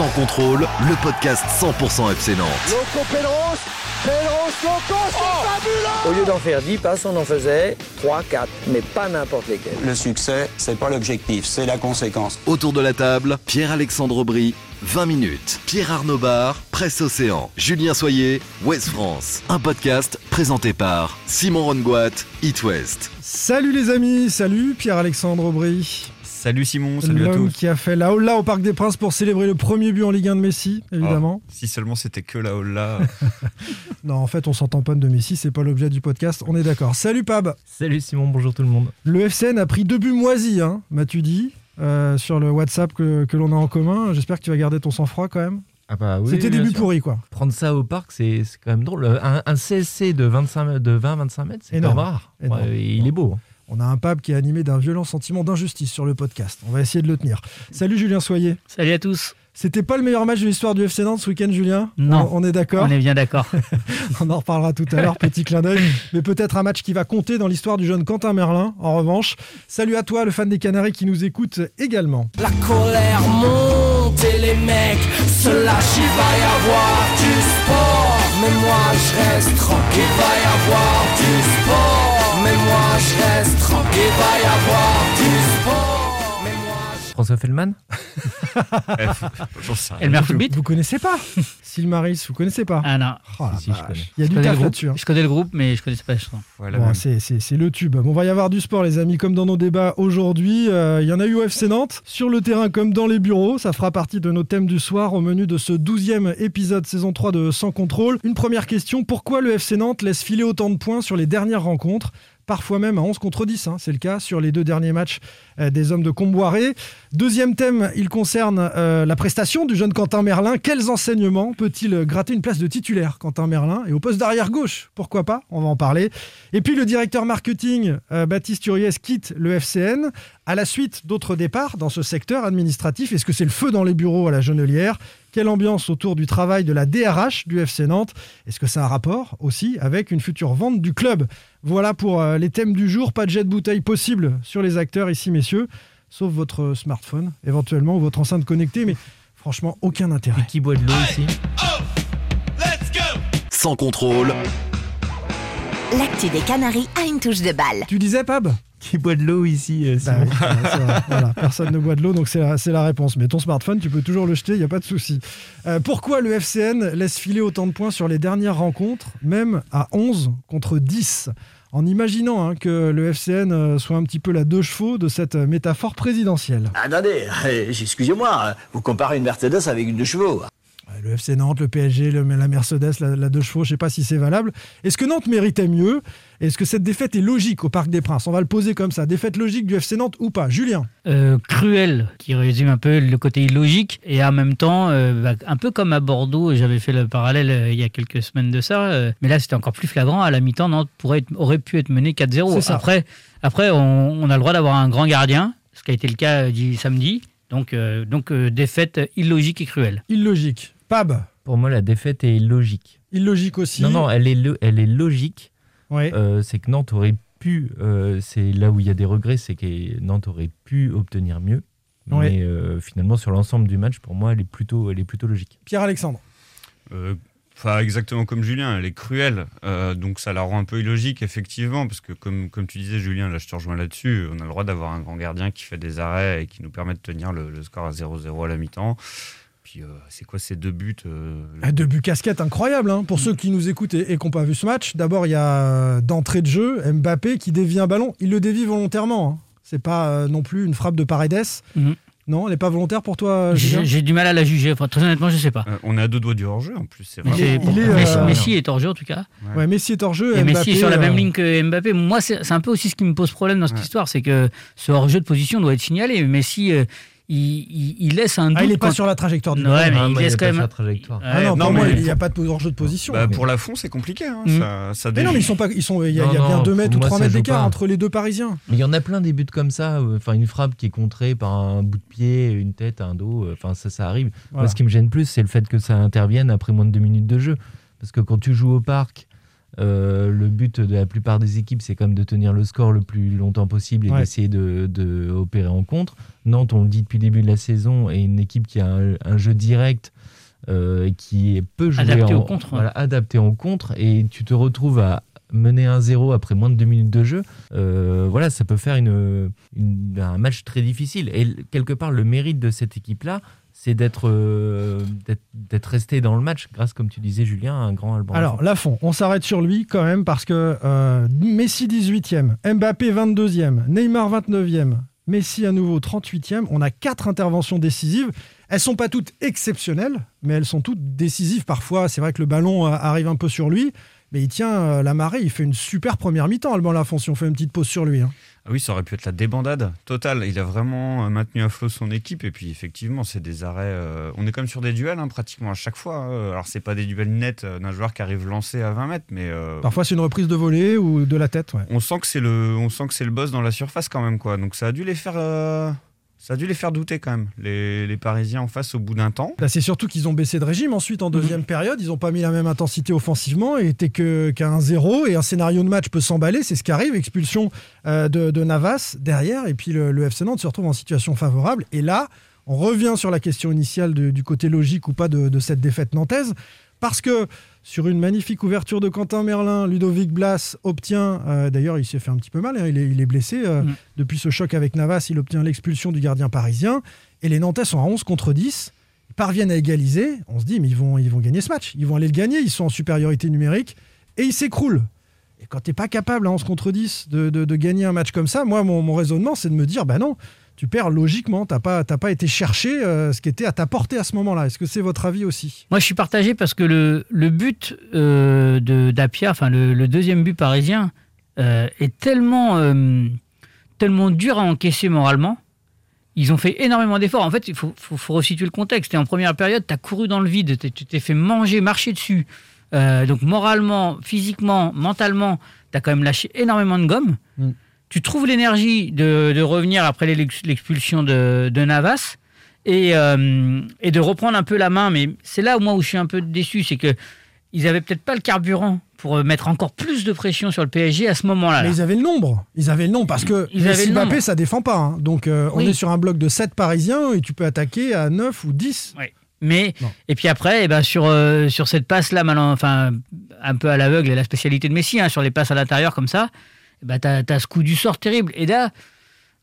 Sans contrôle, le podcast 100% FC Nantes. Loco Pedros, Pedros, Loco, c'est fabuleux Au lieu d'en faire 10 passes, on en faisait 3, 4, mais pas n'importe lesquels. Le succès, c'est pas l'objectif, c'est la conséquence. Autour de la table, Pierre-Alexandre Aubry, 20 minutes. Pierre Arnaud Bar, Presse Océan. Julien Soyer, Ouest France. Un podcast présenté par Simon Rongoat, It West. Salut les amis, salut Pierre-Alexandre Aubry. Salut Simon, salut à tous. qui a fait la holla au Parc des Princes pour célébrer le premier but en Ligue 1 de Messi, évidemment. Ah, si seulement c'était que la holla. Non, en fait, on s'en tamponne de Messi, c'est pas l'objet du podcast, on est d'accord. Salut Pab Salut Simon, bonjour tout le monde. Le FCN a pris deux buts moisis, hein, m'as-tu dit, euh, sur le WhatsApp que, que l'on a en commun. J'espère que tu vas garder ton sang-froid quand même. Ah bah oui, C'était des sûr. pourris, quoi. Prendre ça au parc, c'est c'est quand même drôle. Un, un CSC de 25 de 20-25 mètres, c'est rare. Ouais, il est beau. hein. On a un Pab qui est animé d'un violent sentiment d'injustice sur le podcast. On va essayer de le tenir. Salut Julien Soyer. Salut à tous. C'était pas le meilleur match de l'histoire du FC Nantes ce week-end, Julien? Non. On, on est d'accord? On est bien d'accord. On en reparlera tout à l'heure, petit clin d'œil. Mais peut-être un match qui va compter dans l'histoire du jeune Quentin Merlin, en revanche. Salut à toi, le fan des Canaries qui nous écoute également. La colère monte et les mecs se lâchent, il va y avoir du sport. Mais moi je reste tranquille, il va y avoir du sport. Mais moi je reste tranquille, il va y avoir du sport. Mais moi je... François Fellman. Elmer Footbeat Vous connaissez pas Sylmaris, vous connaissez pas Ah non. Oh la Si, si, je connais. Il y a Je du taf groupe, là-dessus. hein. je connais le groupe, mais je connaissais pas. Voilà, Bon, même. c'est, le tube. Bon, on va y avoir du sport, les amis, comme dans nos débats aujourd'hui. Euh, Il y en a eu au FC Nantes, sur le terrain comme dans les bureaux. Ça fera partie de nos thèmes du soir au menu de ce 12e épisode saison 3 de Sans Contrôle. Une première question pourquoi le FC Nantes laisse filer autant de points sur les dernières rencontres? Parfois même à 11 contre 10, hein, c'est le cas sur les deux derniers matchs euh, des hommes de Comboiré. Deuxième thème, il concerne euh, la prestation du jeune Quentin Merlin. Quels enseignements peut-il gratter une place de titulaire, Quentin Merlin Et au poste d'arrière gauche, pourquoi pas? On va en parler. Et puis le directeur marketing, euh, Baptiste Uriès, quitte le FCN à la suite d'autres départs dans ce secteur administratif. Est-ce que c'est le feu dans les bureaux à la Genelière? Quelle ambiance autour du travail de la DRH du FC Nantes. Est-ce que ça a un rapport aussi avec une future vente du club? Voilà pour euh, les thèmes du jour. Pas de jet de bouteille possible sur les acteurs ici, messieurs, sauf votre smartphone éventuellement ou votre enceinte connectée, mais franchement, aucun intérêt. Et qui boit de l'eau ici? Sans contrôle, L'actu des Canaries a une touche de balle. Tu disais, Pab? Qui boit de l'eau ici euh, Bah oui, voilà, c'est vrai. Voilà, personne ne boit de l'eau, donc c'est la, réponse. Mais ton smartphone, tu peux toujours le jeter, il n'y a pas de souci. Euh, pourquoi le FCN laisse filer autant de points sur les dernières rencontres, même à 11 contre 10 en imaginant hein, que le FCN euh, soit un petit peu la deux chevaux de cette métaphore présidentielle. Attendez, excusez-moi, vous comparez une Mercedes avec une deux chevaux. Le FC Nantes, le PSG, le- la Mercedes, la, la deux chevaux, je ne sais pas si c'est valable. Est-ce que Nantes méritait mieux? Est-ce que cette défaite est logique au Parc des Princes? On va le poser comme ça. Défaite logique du FC Nantes ou pas? Julien Euh, cruel, qui résume un peu le côté illogique. Et en même temps, euh, bah, un peu comme à Bordeaux, j'avais fait le parallèle euh, il y a quelques semaines de ça. euh, mais là, c'était encore plus flagrant. À la mi-temps, Nantes pourrait être- aurait pu être mené C'est 4-0. ça. Après, après on, on a le droit d'avoir un grand gardien, ce qui a été le cas du samedi. Donc, euh, donc euh, défaite illogique et cruelle. Illogique. Pab Pour moi, la défaite est illogique. Illogique aussi. Non, non, elle est, lo- elle est logique. Ouais. Euh, c'est que Nantes aurait pu, euh, c'est là où il y a des regrets, c'est que Nantes aurait pu obtenir mieux. Ouais. Mais euh, finalement, sur l'ensemble du match, pour moi, elle est plutôt, elle est plutôt logique. Pierre-Alexandre. Euh, Enfin, exactement comme Julien, elle est cruelle. Euh, donc ça la rend un peu illogique, effectivement, parce que comme, comme tu disais, Julien, là je te rejoins là-dessus, on a le droit d'avoir un grand gardien qui fait des arrêts et qui nous permet de tenir le, le score à 0-0 à la mi-temps. Puis euh, c'est quoi ces deux buts euh, Ah, Deux buts casquettes incroyables hein. pour ceux qui nous écoutent et, et qui n'ont pas vu ce match. D'abord, il y a euh, d'entrée de jeu Mbappé qui dévie un ballon. Il le dévie volontairement. Hein. C'est pas euh, non plus une frappe de Paredes. Mhm. Non, elle n'est pas volontaire pour toi, J'ai du mal à la juger. Enfin, très honnêtement, je sais pas. Euh, On est à deux doigts du hors-jeu en plus, c'est Il vrai. est- C'est- il est, Messi, euh, Messi est hors jeu en tout cas. Ouais, Messi est hors jeu. Et Mbappé, Messi est sur la euh, même ligne que Mbappé. Moi, c'est c'est un peu aussi ce qui me pose problème dans cette Ouais. histoire, c'est que ce hors-jeu de position doit être signalé. Messi, euh, il, il- il laisse un doute. Ah, il n'est pas quand- sur la trajectoire du Ouais, ballon. mais Ah, il laisse quand même. trajectoire. Ah non, pour non, moi, mais- il n'y a pas de hors-jeu de position. Bah, Mais- pour la fond, c'est compliqué. hein. Mm. Ça, ça Mais non, mais ils sont pas, ils sont, il y a, il y a Non, bien non, 2 mètres ou moi, 3 ça mètres d'écart entre les deux Parisiens. Mais il y en a plein des buts comme ça. euh, Enfin, une frappe qui est contrée par un bout de pied, une tête, un dos. euh, Enfin, ça, ça arrive. Voilà. Moi, ce qui me gêne plus, c'est le fait que ça intervienne après moins de deux minutes de jeu. Parce que quand tu joues au parc Euh, le but de la plupart des équipes, c'est quand même de tenir le score le plus longtemps possible et Ouais. d'essayer de, de opérer en contre. Nantes, on le dit depuis le début de la saison, est une équipe qui a un, un jeu direct euh, et qui peut jouer Adapté en, au contre, ouais. voilà, adapté en contre. Et tu te retrouves à mener 1-0 après moins de deux minutes de jeu. Euh, voilà, ça peut faire une, une- un match très difficile. Et quelque part, le mérite de cette équipe-là, c'est d'être euh, d'être- resté dans le match grâce, comme tu disais, Julien, à un grand Alban. Alors, Lafont, on s'arrête sur lui quand même parce que euh, Messi 18e, Mbappé 22e, Neymar 29e, Messi à nouveau 38e. On a quatre interventions décisives. Elles sont pas toutes exceptionnelles, mais elles sont toutes décisives. Parfois, c'est vrai que le ballon euh, arrive un peu sur lui, mais il tient la marée. Il fait une super première mi-temps, Alban Lafont, si on fait une petite pause sur lui. hein. Ah oui, ça aurait pu être la débandade totale. Il a vraiment euh, maintenu à flot son équipe. Et puis, effectivement, c'est des arrêts. euh, On est comme sur des duels, hein, pratiquement à chaque fois. hein. Alors, c'est pas des duels nets euh, d'un joueur qui arrive lancé à 20 mètres, mais. euh, Parfois, c'est une reprise de volée ou de la tête. ouais. on sent que c'est le, on sent que c'est le boss dans la surface quand même, quoi. Donc, ça a dû les faire, euh, ça a dû les faire douter quand même, les, les Parisiens en face au bout d'un temps. Bah, c'est surtout qu'ils ont baissé de régime ensuite en deuxième période. Ils n'ont pas mis la même intensité offensivement et était que qu'à 1-0 et un scénario de match peut s'emballer. C'est ce qui arrive. Expulsion euh, de, de Navas derrière et puis le, le FC Nantes se retrouve en situation favorable. Et là, on revient sur la question initiale de- du côté logique ou pas de, de cette défaite nantaise parce que sur une magnifique ouverture de Quentin Merlin, Ludovic Blas obtient, euh, d'ailleurs il s'est fait un petit peu mal, hein, il, est, il est blessé euh, Mm. depuis ce choc avec Navas, il obtient l'expulsion du gardien parisien et les Nantais sont à 11 contre 10 ils parviennent à égaliser, on se dit, mais ils vont, ils vont gagner ce match. Ils vont aller le gagner, ils sont en supériorité numérique, et ils s'écroulent. Et quand tu n'es pas capable, à 11 contre 10, de, de- de gagner un match comme ça, moi, mon, mon raisonnement, c'est de me dire, bah non, tu perds logiquement, tu n'as pas, t'as pas été chercher euh, ce qui était à ta portée à ce moment-là. Est-ce que c'est votre avis aussi? Moi, je suis partagé parce que le, le but euh, de d'Apia, enfin le, le deuxième but parisien, euh, est tellement, tellement dur à encaisser moralement. Ils ont fait énormément d'efforts. En fait, il faut, faut, faut resituer le contexte. Et en première période, tu as couru dans le vide, tu t'es fait manger, marcher dessus. Donc moralement, physiquement, mentalement, tu as quand même lâché énormément de gomme. Mm. Tu trouves l'énergie de, de revenir après l'ex- l'expulsion de, de Navas et, euh, et de reprendre un peu la main. Mais c'est là où moi où je suis un peu déçu, c'est que ils avaient peut-être pas le carburant pour euh, mettre encore plus de pression sur le PSG à ce moment-là. Mais ils avaient le nombre. Ils avaient le nombre parce que Ils Messi Mbappé, ça défend pas. hein. Donc euh, on Oui. est sur un bloc de 7 parisiens et tu peux attaquer à 9 ou 10. Mais Non. et puis après, eh ben sur euh, sur cette passe là, enfin un peu à l'aveugle, et la spécialité de Messi, hein, sur les passes à l'intérieur comme ça, ben t'as as ce coup du sort terrible. Et là,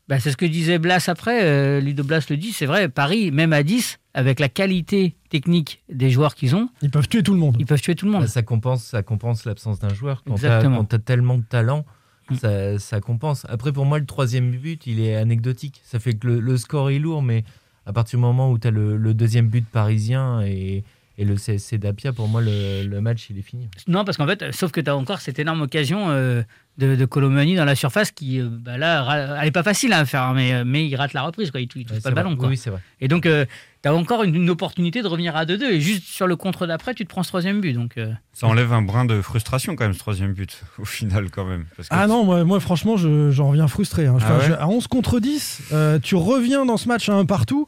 bah, c'est ce que disait Blas après. euh, Ludo Blas le dit, c'est vrai. Paris, même à 10, avec la qualité technique des joueurs qu'ils ont, Ils peuvent tuer tout le monde. ils peuvent tuer tout le monde. Bah, ça compense, ça compense l'absence d'un joueur. Quand tu as, tellement de talent, Mm. ça, ça compense. Après, pour moi, le troisième but, il est anecdotique. Ça fait que le, le score est lourd, mais à partir du moment où tu as le, le deuxième but parisien et, et le CSC d'Apia, pour moi, le, le match, il est fini. Non, parce qu'en fait, sauf que tu as encore cette énorme occasion euh, de, de Colomani dans la surface qui, euh, bah là, elle est pas facile à faire, hein, mais, euh, mais il rate la reprise, quoi. il il touche Ouais, pas le ballon. Quoi. Oui, c'est vrai. Et donc, tu as encore une, une opportunité de revenir à 2-2, et juste sur le contre d'après, tu te prends ce troisième but. Donc, euh, Ça enlève un brin de frustration quand même, ce troisième but, au final, quand même. Parce que Ah non, moi, moi, franchement, je- j'en reviens frustré. hein. Ah Enfin, ouais je- à 11 contre 10, euh, tu reviens dans ce match à un partout.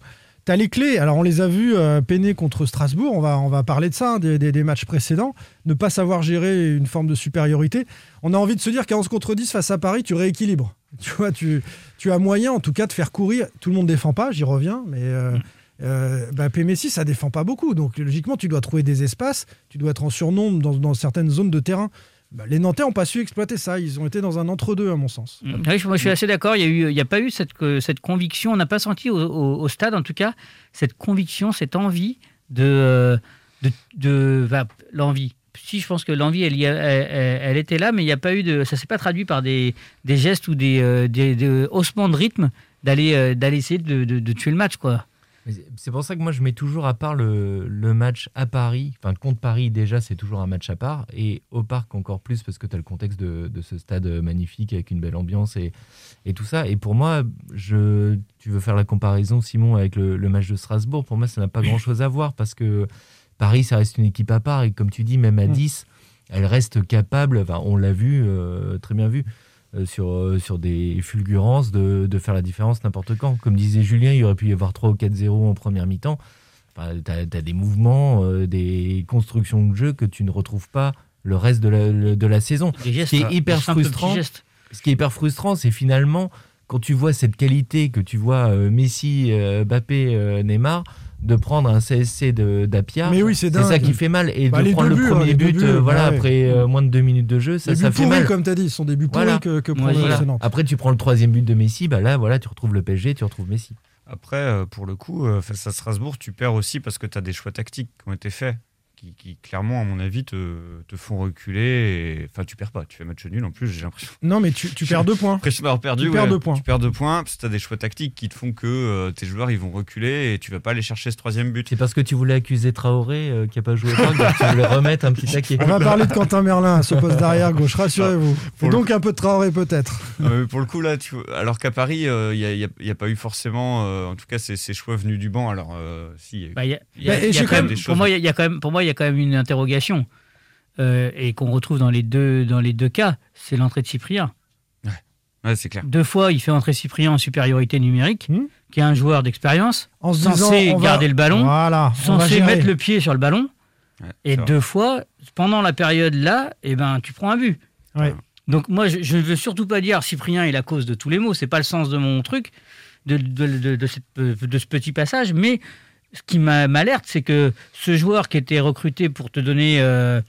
Tu as les clés. Alors, on les a vus euh, peiner contre Strasbourg. On va, on va parler de ça, hein, des, des- des matchs précédents. Ne pas savoir gérer une forme de supériorité. On a envie de se dire qu'à 11 contre 10 face à Paris, tu rééquilibres. Tu vois, tu, tu as moyen, en tout cas, de faire courir. Tout le monde défend pas, j'y reviens, mais. Euh, euh, Mbappé Messi, ça défend pas beaucoup. Donc, logiquement, tu dois trouver des espaces. Tu dois être en surnombre dans, dans certaines zones de terrain. Bah, les Nantais n'ont pas su exploiter ça. Ils ont été dans un entre-deux, à mon sens. oui, je- moi, je suis assez d'accord. Il n'y a, pas eu cette, conviction, on n'a pas senti au, stade, en tout cas, cette conviction, cette envie de. euh, va, l'envie. Si, je pense que l'envie, elle, était là, mais il n'y a pas eu de. Ça s'est pas traduit par des, gestes ou des, euh, des, haussements de rythme d'aller euh, d'aller essayer de, de- de tuer le match, quoi. C'est- pour ça que moi je mets toujours à part le, le match à Paris, enfin contre Paris déjà c'est toujours un match à part, et au parc encore plus parce que tu as le contexte de, de ce stade magnifique avec une belle ambiance et, et tout ça. Et pour moi, je, tu veux faire la comparaison Simon avec le, le match de Strasbourg, pour moi ça n'a pas grand chose à voir parce que Paris ça reste une équipe à part et comme tu dis, même à Mm. 10, elle reste capable, enfin, on l'a vu, euh, très bien vu. Euh, sur, euh, sur des fulgurances de, de faire la différence n'importe quand. Comme disait Julien, il aurait pu y avoir 3 ou 4-0 en première mi-temps. Enfin, tu as, des mouvements, euh, des constructions de jeu que tu ne retrouves pas le reste de la, le- de la saison. Gestes, Ce qui est quoi. hyper frustrant, ce qui est hyper frustrant, c'est finalement quand tu vois cette qualité que tu vois euh, Messi, euh, Mbappé, euh, Neymar, de prendre un CSC de d'Apia. Mais oui, c'est ça qui fait mal. Et Bah, de les prendre le buts, premier deux but, buts, euh, voilà, ouais. après euh, moins de deux minutes de jeu, ça, ça fait pourris, mal. comme tu as dit, ce sont des buts Voilà. que, que Ouais, Voilà. Après, tu prends le troisième but de Messi, bah là, voilà, tu retrouves le PSG, tu retrouves Messi. Après, euh, pour le coup, face à Strasbourg, tu perds aussi parce que tu as des choix tactiques qui ont été faits, qui, qui, clairement, à mon avis, te, te font reculer. et- Enfin, tu perds pas, tu fais match nul en plus, j'ai l'impression. Non, mais tu, tu perds deux points. d'avoir perdu. Tu perds ouais. deux points. Tu perds deux points parce que tu as des choix tactiques qui te font que euh, tes joueurs ils vont reculer et tu vas pas aller chercher ce troisième but. C'est parce que tu voulais accuser Traoré euh, qui a pas joué au parc, donc tu voulais remettre un petit taquet. On va parler de Quentin Merlin à ce poste d'arrière gauche, rassurez-vous. Ah, Et donc un peu de Traoré peut-être. Euh, pour le coup, là, tu vois, alors qu'à Paris, il n'y a, y a pas eu forcément, euh, en tout cas, ces, ces choix venus du banc. Alors, euh, si, il y a eu- Bah, y a- y Bah, quand quand même- des pour moi, il y a quand même, pour moi, il y a quand même une interrogation euh, et qu'on retrouve dans les deux dans les deux cas. C'est l'entrée de Cyprien. ouais, c'est clair. Deux fois, il fait entrer Cyprien en supériorité numérique, Hmm. qui est un joueur d'expérience, censé va- garder le ballon, Voilà, censé mettre le pied sur le ballon. Ouais, Et vrai. deux fois, pendant la période là, eh ben, tu prends un but. Ouais. Donc moi, je, ne veux surtout pas dire Cyprien est la cause de tous les maux. C'est pas le sens de mon truc, de, de, de- de cette- de ce petit passage. Mais ce qui m'a- m'alerte, c'est que ce joueur qui était recruté pour te donner euh,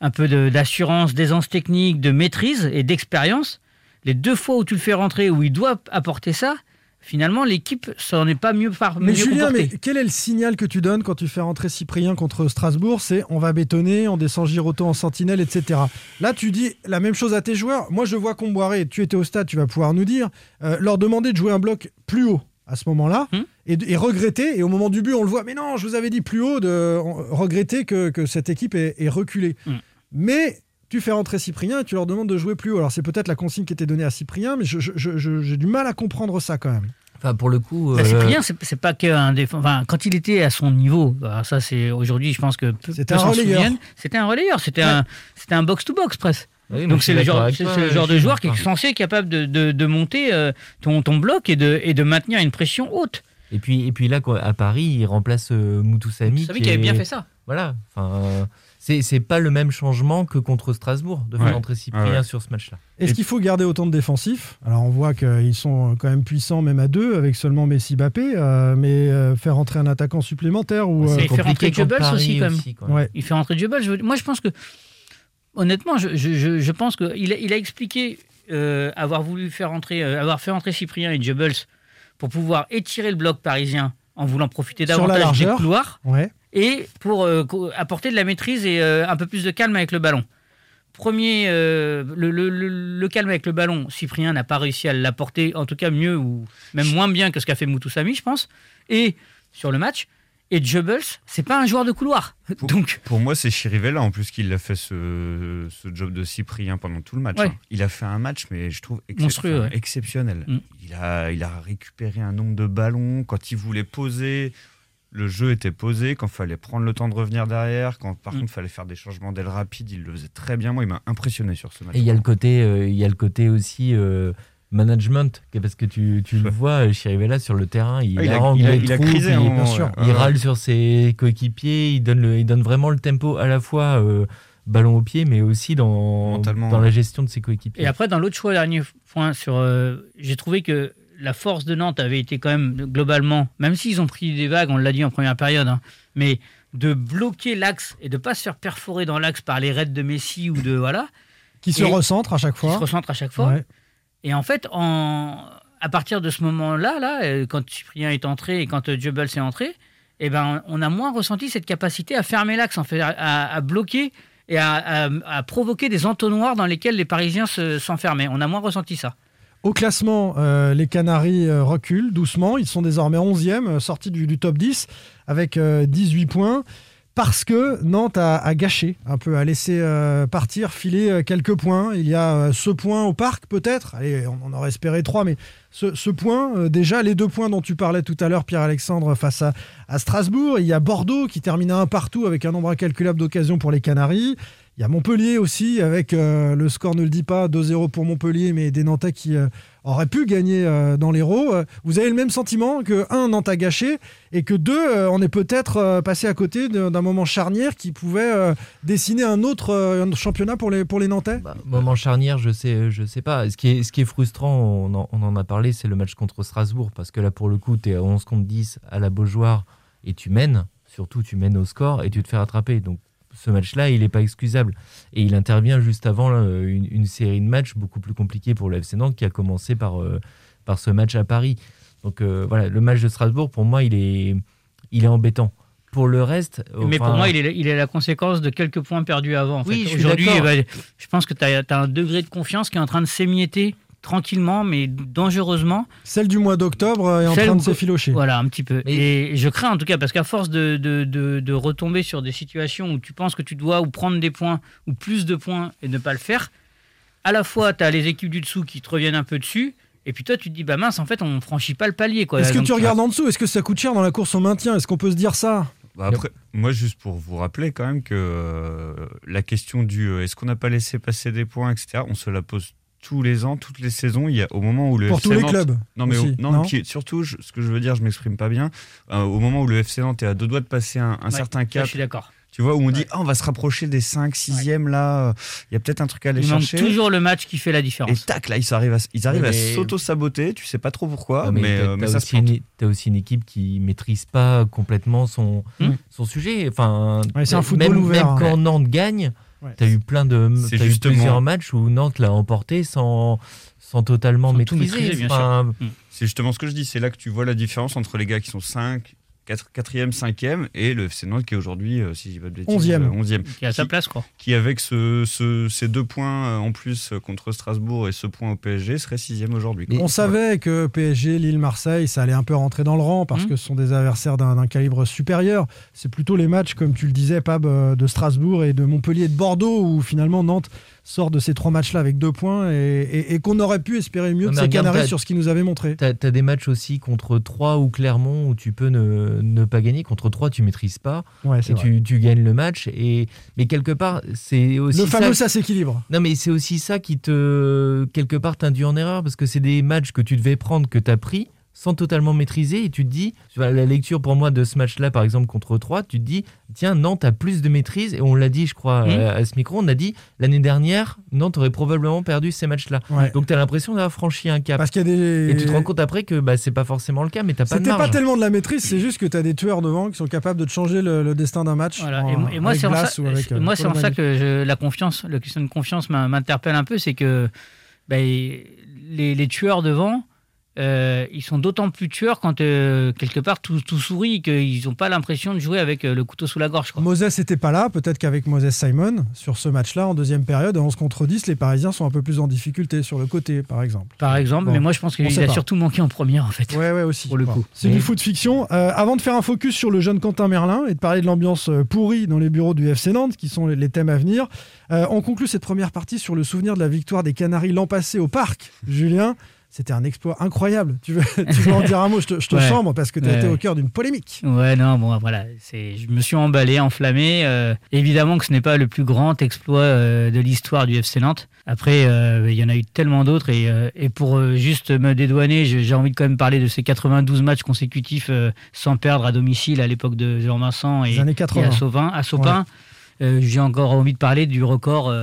un peu d'assurance, d'aisance technique, de maîtrise et d'expérience, les deux fois où tu le fais rentrer, où il doit apporter ça, finalement, l'équipe s'en est pas mieux, par, Mais mieux Julien, comportée. mais quel est le signal que tu donnes quand tu fais rentrer Cyprien contre Strasbourg? C'est on va bétonner, on descend Giroto en sentinelle, etc. Là, tu dis la même chose à tes joueurs. Moi, je vois Comboiré, tu étais au stade, tu vas pouvoir nous dire, euh, leur demander de jouer un bloc plus haut à ce moment-là Hmm. et, et regretter. Et au moment du but, on le voit, mais non, je vous avais dit plus haut, de regretter que, que cette équipe est, est reculée. Hmm. Mais tu fais rentrer Cyprien et tu leur demandes de jouer plus haut. Alors, c'est peut-être la consigne qui était donnée à Cyprien, mais je- je- je- je- j'ai du mal à comprendre ça quand même. Enfin, pour le coup. Bah, euh, Cyprien, c'est pas qu'un défenseur. Enfin, quand il était à son niveau, alors ça c'est aujourd'hui, je pense que C'était un relayeur. C'était un relayeur, c'était un, c'était un box to box presque. Oui, Donc c'est le d'accord genre, avec c'est toi, c'est le genre de joueur qui est censé être capable de, de, de monter euh, ton, ton bloc et de, et de maintenir une pression haute. Et puis, et puis là, quoi, à Paris, il remplace euh, Mutusami. Vous savez qu'il avait bien fait ça. Voilà. Enfin, euh, c'est c'est pas le même changement que contre Strasbourg de faire Ouais. entrer Cyprien ouais. sur ce match-là. Est-ce qu'il faut garder autant de défensifs? Alors on voit qu'ils sont quand même puissants même à deux avec seulement Messi Bappé, euh, mais euh, faire entrer un attaquant supplémentaire ou euh, il fait rentrer Goebbels aussi, quand même. quoi. ouais. Il fait rentrer veux- Moi, je pense que, honnêtement, je, je, je, je pense qu'il a, il a expliqué euh, avoir voulu faire entrer, euh, avoir fait entrer Cyprien et Jebels pour pouvoir étirer le bloc parisien en voulant profiter la davantage des largeur. couloirs ouais. et pour euh, apporter de la maîtrise et un peu plus de calme avec le ballon. Premier, le, le- le- le calme avec le ballon, Cyprien n'a pas réussi à l'apporter, en tout cas mieux ou même moins bien que ce qu'a fait Mutusami, je pense. Et sur le match, et Jebels, c'est pas un joueur de couloir. Pour- Donc, Pour moi, c'est Chirivella en plus qui l'a fait ce, ce job de Cyprien pendant tout le match. Ouais. hein. Il a fait un match, mais je trouve excep- Monstrueux, enfin, ouais. exceptionnel. Mm. Il, a, il a récupéré un nombre de ballons. Quand il voulait poser, le jeu était posé. Quand il fallait prendre le temps de revenir derrière, quand par Mm. contre il fallait faire des changements d'aile rapides, il le faisait très bien. Moi, il m'a impressionné sur ce match. Et il y a le côté, euh, il y a le côté aussi euh, management, parce que tu, tu le vois, euh, Chirivella sur le terrain, il, Ah, il a- il a- il a crisé, il, hein, bien sûr. ouais. il Ouais. râle sur ses coéquipiers, il donne, le, il donne vraiment le tempo à la fois euh, ballon au pied, mais aussi dans, dans la gestion de ses coéquipiers. Et après, dans l'autre choix, dernier point, sur, euh, j'ai trouvé que la force de Nantes avait été quand même globalement, même s'ils ont pris des vagues, on l'a dit en première période, hein, mais de bloquer l'axe et de pas se faire perforer dans l'axe par les raids de Messi ou de voilà, Qui se Et- recentre à chaque qui fois. se recentrent à chaque fois. Ouais. Et en fait, à partir de ce moment-là, là, euh, quand Cyprien est entré et quand euh, Jebel est entré, eh ben, on a moins ressenti cette capacité à fermer l'axe, à, bloquer et à, provoquer des entonnoirs dans lesquels les Parisiens se- s'enfermaient. On a moins ressenti ça. Au classement, euh, les Canaries euh, reculent doucement. Ils sont désormais 11e, euh, sortis du, top 10 avec euh, 18 points. Parce que Nantes a, gâché un peu, a laissé euh, partir, filer euh, quelques points. Il y a euh, ce point au parc, peut-être. Allez, on en aurait espéré trois, mais ce, point. Déjà, les deux points dont tu parlais tout à l'heure, Pierre-Alexandre, face à, Strasbourg. Il y a Bordeaux qui termine à un partout avec un nombre incalculable d'occasions pour les Canaries. Il y a Montpellier aussi, avec le score ne le dit pas, 2-0 pour Montpellier, mais des Nantais qui auraient pu gagner euh, dans l'Hérault. Euh, vous avez le même sentiment que, un, Nantes a gâché, et que deux, euh, on est peut-être passé à côté d'un moment charnière qui pouvait dessiner un autre championnat pour les, pour les Nantais? Moment charnière, je sais, je sais pas. Ce qui est, ce qui est frustrant, on en, on en a parlé, c'est le match contre Strasbourg. Parce que là, pour le coup, tu es à 11 contre 10 à la Beaujoire et tu mènes. Surtout, tu mènes au score et tu te fais rattraper. Donc, ce match-là, il n'est pas excusable. Et il intervient juste avant là, une, une série de matchs beaucoup plus compliquée pour le FC Nantes qui a commencé par, euh, par ce match à Paris. Donc, euh, voilà, le match de Strasbourg, pour moi, il est, il est embêtant. Pour le reste. Mais pour moi, il est, il est la conséquence de quelques points perdus avant. en Oui, fait. je suis Aujourd'hui, d'accord. eh ben, je pense que tu as, un degré de confiance qui est en train de s'émietter tranquillement, mais dangereusement. Celle du mois d'octobre euh, est en Celle train de s'effilocher. Voilà, un petit peu. Et je crains en tout cas, parce qu'à force de, de, de- de retomber sur des situations où tu penses que tu dois ou prendre des points ou plus de points et ne pas le faire, à la fois tu as les équipes du dessous qui te reviennent un peu dessus, et puis toi tu te dis, bah mince, en fait on franchit pas le palier. quoi. Est-ce que tu regardes en dessous? Est-ce que ça coûte cher dans la course au maintien? Est-ce qu'on peut se dire ça? Bah après, moi, juste pour vous rappeler quand même que euh, la question du euh, est-ce qu'on n'a pas laissé passer des points, etc., on se la pose tous les ans, toutes les saisons. Il y a au moment où le Pour FC tous les Nantes- clubs Non, mais au- non, non surtout, je- ce que je veux dire, je m'exprime pas bien. euh, au moment où le FC Nantes est à deux doigts de passer un, un Ouais, certain cap, je suis d'accord. tu vois, où on dit ah, on va se rapprocher des 5, 6e là, euh, il y a peut-être un truc à aller Il chercher. toujours le match qui fait la Et différence. tac, là, ils arrivent à, ils arrivent à mais- s'auto-saboter, tu sais pas trop pourquoi, mais, mais, t'as- euh, mais t'as ça se aussi, une, t'as aussi une équipe qui maîtrise pas complètement son, Hmm. son sujet. Enfin, Ouais, c'est un même- football ouvert, Même hein. quand Nantes gagne, Ouais. tu as eu plein de, eu plusieurs matchs où Nantes l'a emporté sans, sans totalement Sans tout maîtriser. Enfin, C'est justement ce que je dis, c'est là que tu vois la différence entre les gars qui sont 5, 4, 4e, 5e et le FC Nantes qui est aujourd'hui, euh, si je dis pas de bêtises, 11e. euh, 11e. Qui est à sa place, quoi. Qui, avec ce, ce- ces deux points euh, en plus euh, contre Strasbourg et ce point au PSG, serait 6e aujourd'hui. On savait que PSG, Lille, Marseille, ça allait un peu rentrer dans le rang parce Mhm. que ce sont des adversaires d'un calibre supérieur. C'est plutôt les matchs, comme tu le disais, Pab, de Strasbourg et de Montpellier et de Bordeaux, où finalement Nantes sort de ces trois matchs-là avec deux points et, et- et qu'on aurait pu espérer mieux Non, de ces Canaries sur ce qu'ils nous avaient montré. T'as as des matchs aussi contre Troyes ou Clermont où tu peux ne, ne pas gagner. Contre Troyes, tu maîtrises pas Ouais, et tu, tu gagnes le match. Et, mais quelque part, c'est aussi Le ça fameux ça s'équilibre. Non, mais c'est aussi ça qui te, quelque part, t'induit en erreur parce que c'est des matchs que tu devais prendre, que tu as pris sans totalement maîtriser et tu te dis, la lecture pour moi de ce match-là, par exemple, contre 3, tu te dis, tiens, Nantes a plus de maîtrise et on l'a dit, je crois, Mhm. à, à ce micro, on a dit, l'année dernière, Nantes aurait probablement perdu ces matchs-là. Ouais. Donc tu as l'impression d'avoir franchi un cap. Parce qu'il y a des. Et tu te rends compte après que bah, c'est pas forcément le cas, mais t'as pas de C'était pas marge. tellement de la maîtrise, c'est juste que tu as des tueurs devant qui sont capables de te changer le, le destin d'un match. Voilà. en- Et, moi- c'est en ça, avec, et euh, moi, c'est en ça que je- la confiance, la question de confiance m'in- m'interpelle un peu, c'est que ben, les, les tueurs devant, euh, ils sont d'autant plus tueurs quand euh, quelque part tout, tout sourit, qu'ils n'ont pas l'impression de jouer avec euh, le couteau sous la gorge. Quoi. Moses n'était pas là, peut-être qu'avec Moses Simon, sur ce match-là, en deuxième période, à 11 contre 10, les Parisiens sont un peu plus en difficulté sur le côté, par exemple. Par exemple, Bon, mais moi je pense qu'il a pas. surtout manqué en première en fait. Ouais, ouais, aussi. Pour le Bon, coup. C'est Mais- du foot fiction. Avant de faire un focus sur le jeune Quentin Merlin et de parler de l'ambiance pourrie dans les bureaux du FC Nantes, qui sont les, les thèmes à venir, on conclut cette première partie sur le souvenir de la victoire des Canaries l'an passé au parc. Julien, c'était un exploit incroyable. Tu veux, tu veux en dire un mot? Je te, je te Ouais. chambre parce que tu as Ouais. été au cœur d'une polémique. Ouais, non, bon, voilà, je me suis emballé, enflammé. euh, évidemment que ce n'est pas le plus grand exploit euh, de l'histoire du FC Nantes. Après, euh, il y en a eu tellement d'autres. Et, et pour juste me dédouaner, j'ai envie de quand même parler de ces 92 matchs consécutifs sans perdre à domicile à l'époque de Jean Vincent et, et 80. à Saupin. À Saupin, euh, j'ai encore envie de parler du record.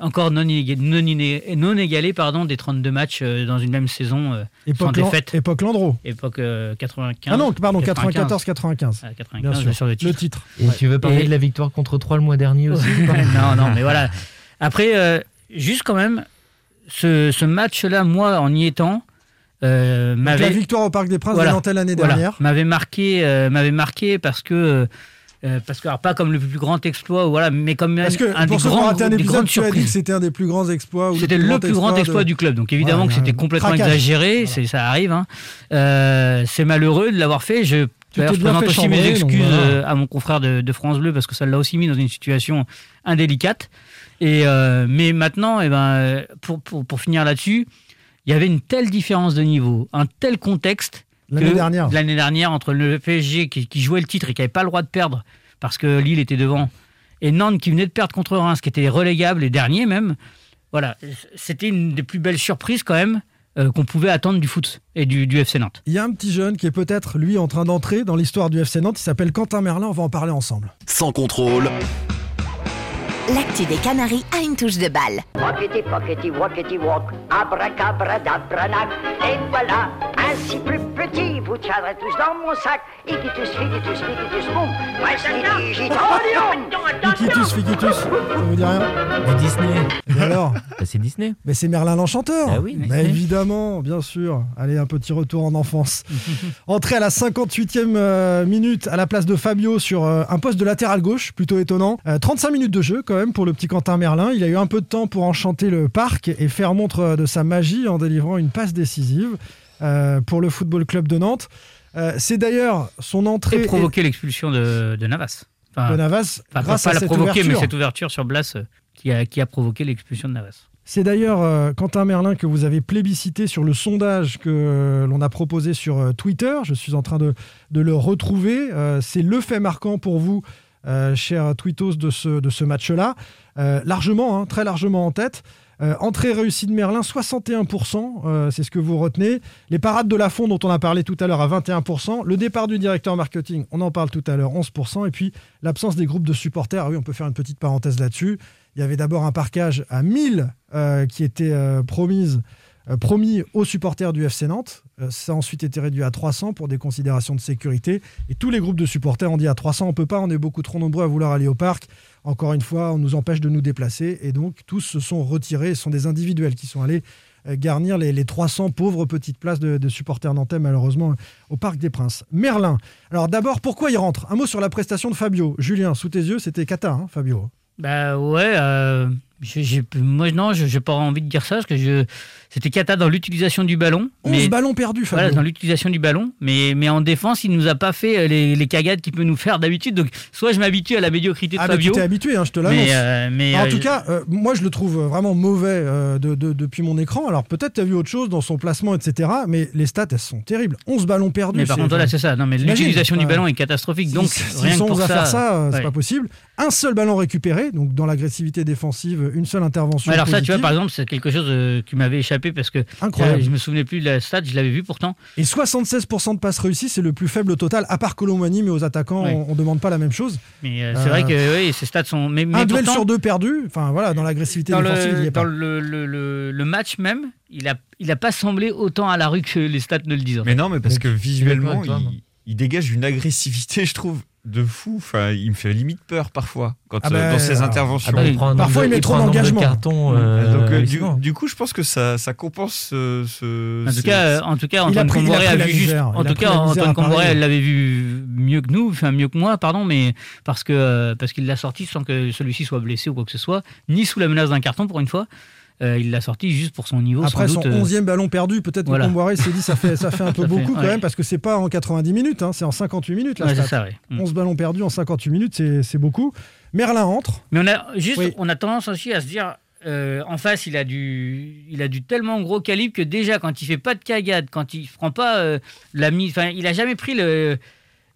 Euh, encore non, égalé pardon, des 32 matchs euh, dans une même saison euh, sans Époque, Lan- défaite. époque Landreau. Époque euh, 95. Ah non, pardon, 95. 94-95. Ah, Bien 95, sûr. sur le titre. Le titre. Et tu veux parler Et- de la victoire contre 3 le mois dernier aussi non, non, mais voilà. Après, euh, juste quand même, ce, ce match-là, moi, en y étant, euh, la victoire au Parc des Princes Voilà. de l'année voilà, dernière. m'avait marqué, euh, m'avait marqué parce que. Euh, parce que alors, pas comme le plus grand exploit voilà mais comme Parce un, que un des grands un des épisode, grandes tu as dit que c'était un des plus grands exploits. ou c'était le plus grand exploit de- du club donc évidemment que c'était complètement exagéré ça arrive hein. Euh, c'est malheureux de l'avoir fait je D'ailleurs, je présente aussi mes excuses voilà. euh, à mon confrère de, de France Bleu parce que ça l'a aussi mis dans une situation indélicate. Et euh, mais maintenant, eh ben, euh, pour, pour, pour finir là-dessus, il y avait une telle différence de niveau, un tel contexte. L'année dernière. L'année dernière, entre le PSG qui, qui jouait le titre et qui n'avait pas le droit de perdre parce que Lille était devant, et Nantes qui venait de perdre contre Reims, qui était relégable, les derniers même. Voilà, c'était une des plus belles surprises quand même euh, qu'on pouvait attendre du foot et du, du FC Nantes. Il y a un petit jeune qui est peut-être, lui, en train d'entrer dans l'histoire du FC Nantes. Il s'appelle Quentin Merlin. On va en parler ensemble. Sans contrôle, L'actu des Canaries a une touche de balle. Rockety pockety walkety walk, abracadabranak. Et voilà, ainsi plus vous tiendrez tous dans mon sac. Igitus, figitus, figitus, boum. Iquitus, Fiquitus, ça vous dit rien Du Disney. Et alors Bah, c'est Disney. Mais c'est Merlin l'Enchanteur Ah oui, Mais évidemment, bien sûr. Allez, un petit retour en enfance. Entrée à la 58e euh, minute à la place de Fabio sur euh, un poste de latéral gauche, plutôt étonnant. Euh, 35 minutes de jeu quand même pour le petit Quentin Merlin. Il a eu un peu de temps pour enchanter le parc et faire montre de sa magie en délivrant une passe décisive euh, pour le Football Club de Nantes. Euh, c'est d'ailleurs son entrée Et provoquer l'expulsion de, de Navas. Enfin, de Navas enfin, grâce pas à la cette provoquer, mais cette ouverture sur Blas euh, qui a, qui a provoqué l'expulsion de Navas. C'est d'ailleurs euh, Quentin Merlin que vous avez plébiscité sur le sondage que euh, l'on a proposé sur euh, Twitter. Je suis en train de, de le retrouver. C'est le fait marquant pour vous, euh, cher Tweetos, de ce, de ce match-là. Largement, hein, très largement en tête. Euh, entrée réussie de Merlin, 61%, euh, c'est ce que vous retenez. Les parades de Lafont, dont on a parlé tout à l'heure, à 21%. Le départ du directeur marketing, on en parle tout à l'heure, 11%. Et puis l'absence des groupes de supporters, ah oui, on peut faire une petite parenthèse là-dessus. Il y avait d'abord un parquage à 1000 euh, qui était promise, promis aux supporters du FC Nantes. Ça a ensuite été réduit à 300 pour des considérations de sécurité. Et tous les groupes de supporters ont dit à 300, on peut pas, on est beaucoup trop nombreux à vouloir aller au parc. Encore une fois, on nous empêche de nous déplacer. Et donc, tous se sont retirés. Ce sont des individuels qui sont allés euh, garnir les, les 300 pauvres petites places de, supporters nantais, malheureusement, au Parc des Princes. Merlin. Alors d'abord, pourquoi il rentre? Un mot sur la prestation de Fabio. Julien, sous tes yeux, c'était cata, hein, Fabio. Bah ouais, euh, moi non, je n'ai pas envie de dire ça parce que je, c'était cata dans l'utilisation du ballon. 11 ballons perdus, Fabio. Voilà, dans l'utilisation du ballon. Mais, mais en défense, il nous a pas fait euh, les, les cagades qu'il peut nous faire d'habitude. Donc soit je m'habitue à la médiocrité de Ah, Fabio. tu t'es habitué, hein, je te l'annonce. Mais, euh, mais, en euh, tout cas, euh, moi, je le trouve vraiment mauvais de- de- depuis mon écran. Alors, peut-être tu as vu autre chose dans son placement, etc. Mais les stats, elles sont terribles. 11 ballons perdus. Mais par contre, voilà, c'est ça. Non, mais T'imagines, l'utilisation du ballon est catastrophique. si- Donc, si- rien s'ils que sont pour 11 à ça, faire ça, euh, c'est ouais. pas possible. Un seul ballon récupéré, donc dans l'agressivité défensive, une seule intervention. Ouais, alors ça, tu vois, par exemple, c'est quelque chose euh, qui m'avait échappé parce que Incroyable. euh, je me souvenais plus de la stat, je l'avais vu pourtant. Et 76% de passes réussies, c'est le plus faible au total, à part Colomani, mais aux attaquants, on, on demande pas la même chose. Mais euh, Euh, c'est vrai que oui, ces stats sont. Mais, mais un duel pourtant, sur deux perdu, enfin voilà, dans l'agressivité dans, défensive, il y le, pas. dans le, le- le- le match même, il a, il a pas semblé autant à la rue que les stats ne le disent. en Mais non, mais parce que visuellement, il, il dégage une agressivité, je trouve, de fou. Enfin, il me fait limite peur parfois quand, Ah euh, bah, dans ses alors, interventions. Ah bah, il prend un Parfois, nombre il met trop d'engagement. cartons, euh, Donc, euh, du, coup, je pense que ça, ça compense ce. ce- En tout cas, en tout cas, Antoine il a vu juste. En tout cas, Antoine elle l'avait vu mieux que nous, enfin mieux que moi, pardon, mais parce que parce qu'il l'a sorti sans que celui-ci soit blessé ou quoi que ce soit, ni sous la menace d'un carton pour une fois. Euh, il l'a sorti juste pour son niveau. Après sans son doute, euh, 11e ballon perdu, peut-être voilà. que Comboiré s'est dit ça fait, ça fait un peu fait- beaucoup quand ouais. même, parce que c'est pas en 90 minutes, hein, c'est en 58 minutes ouais, ça, ouais. Mm. 11 ballons perdus en 58 minutes, c'est c'est beaucoup. Merlin entre. Mais on a juste, Oui. on a tendance aussi à se dire, euh, en face, il a du, il a du tellement gros calibre que déjà quand il fait pas de cagade, quand il prend pas euh, la mise, enfin, il a jamais pris le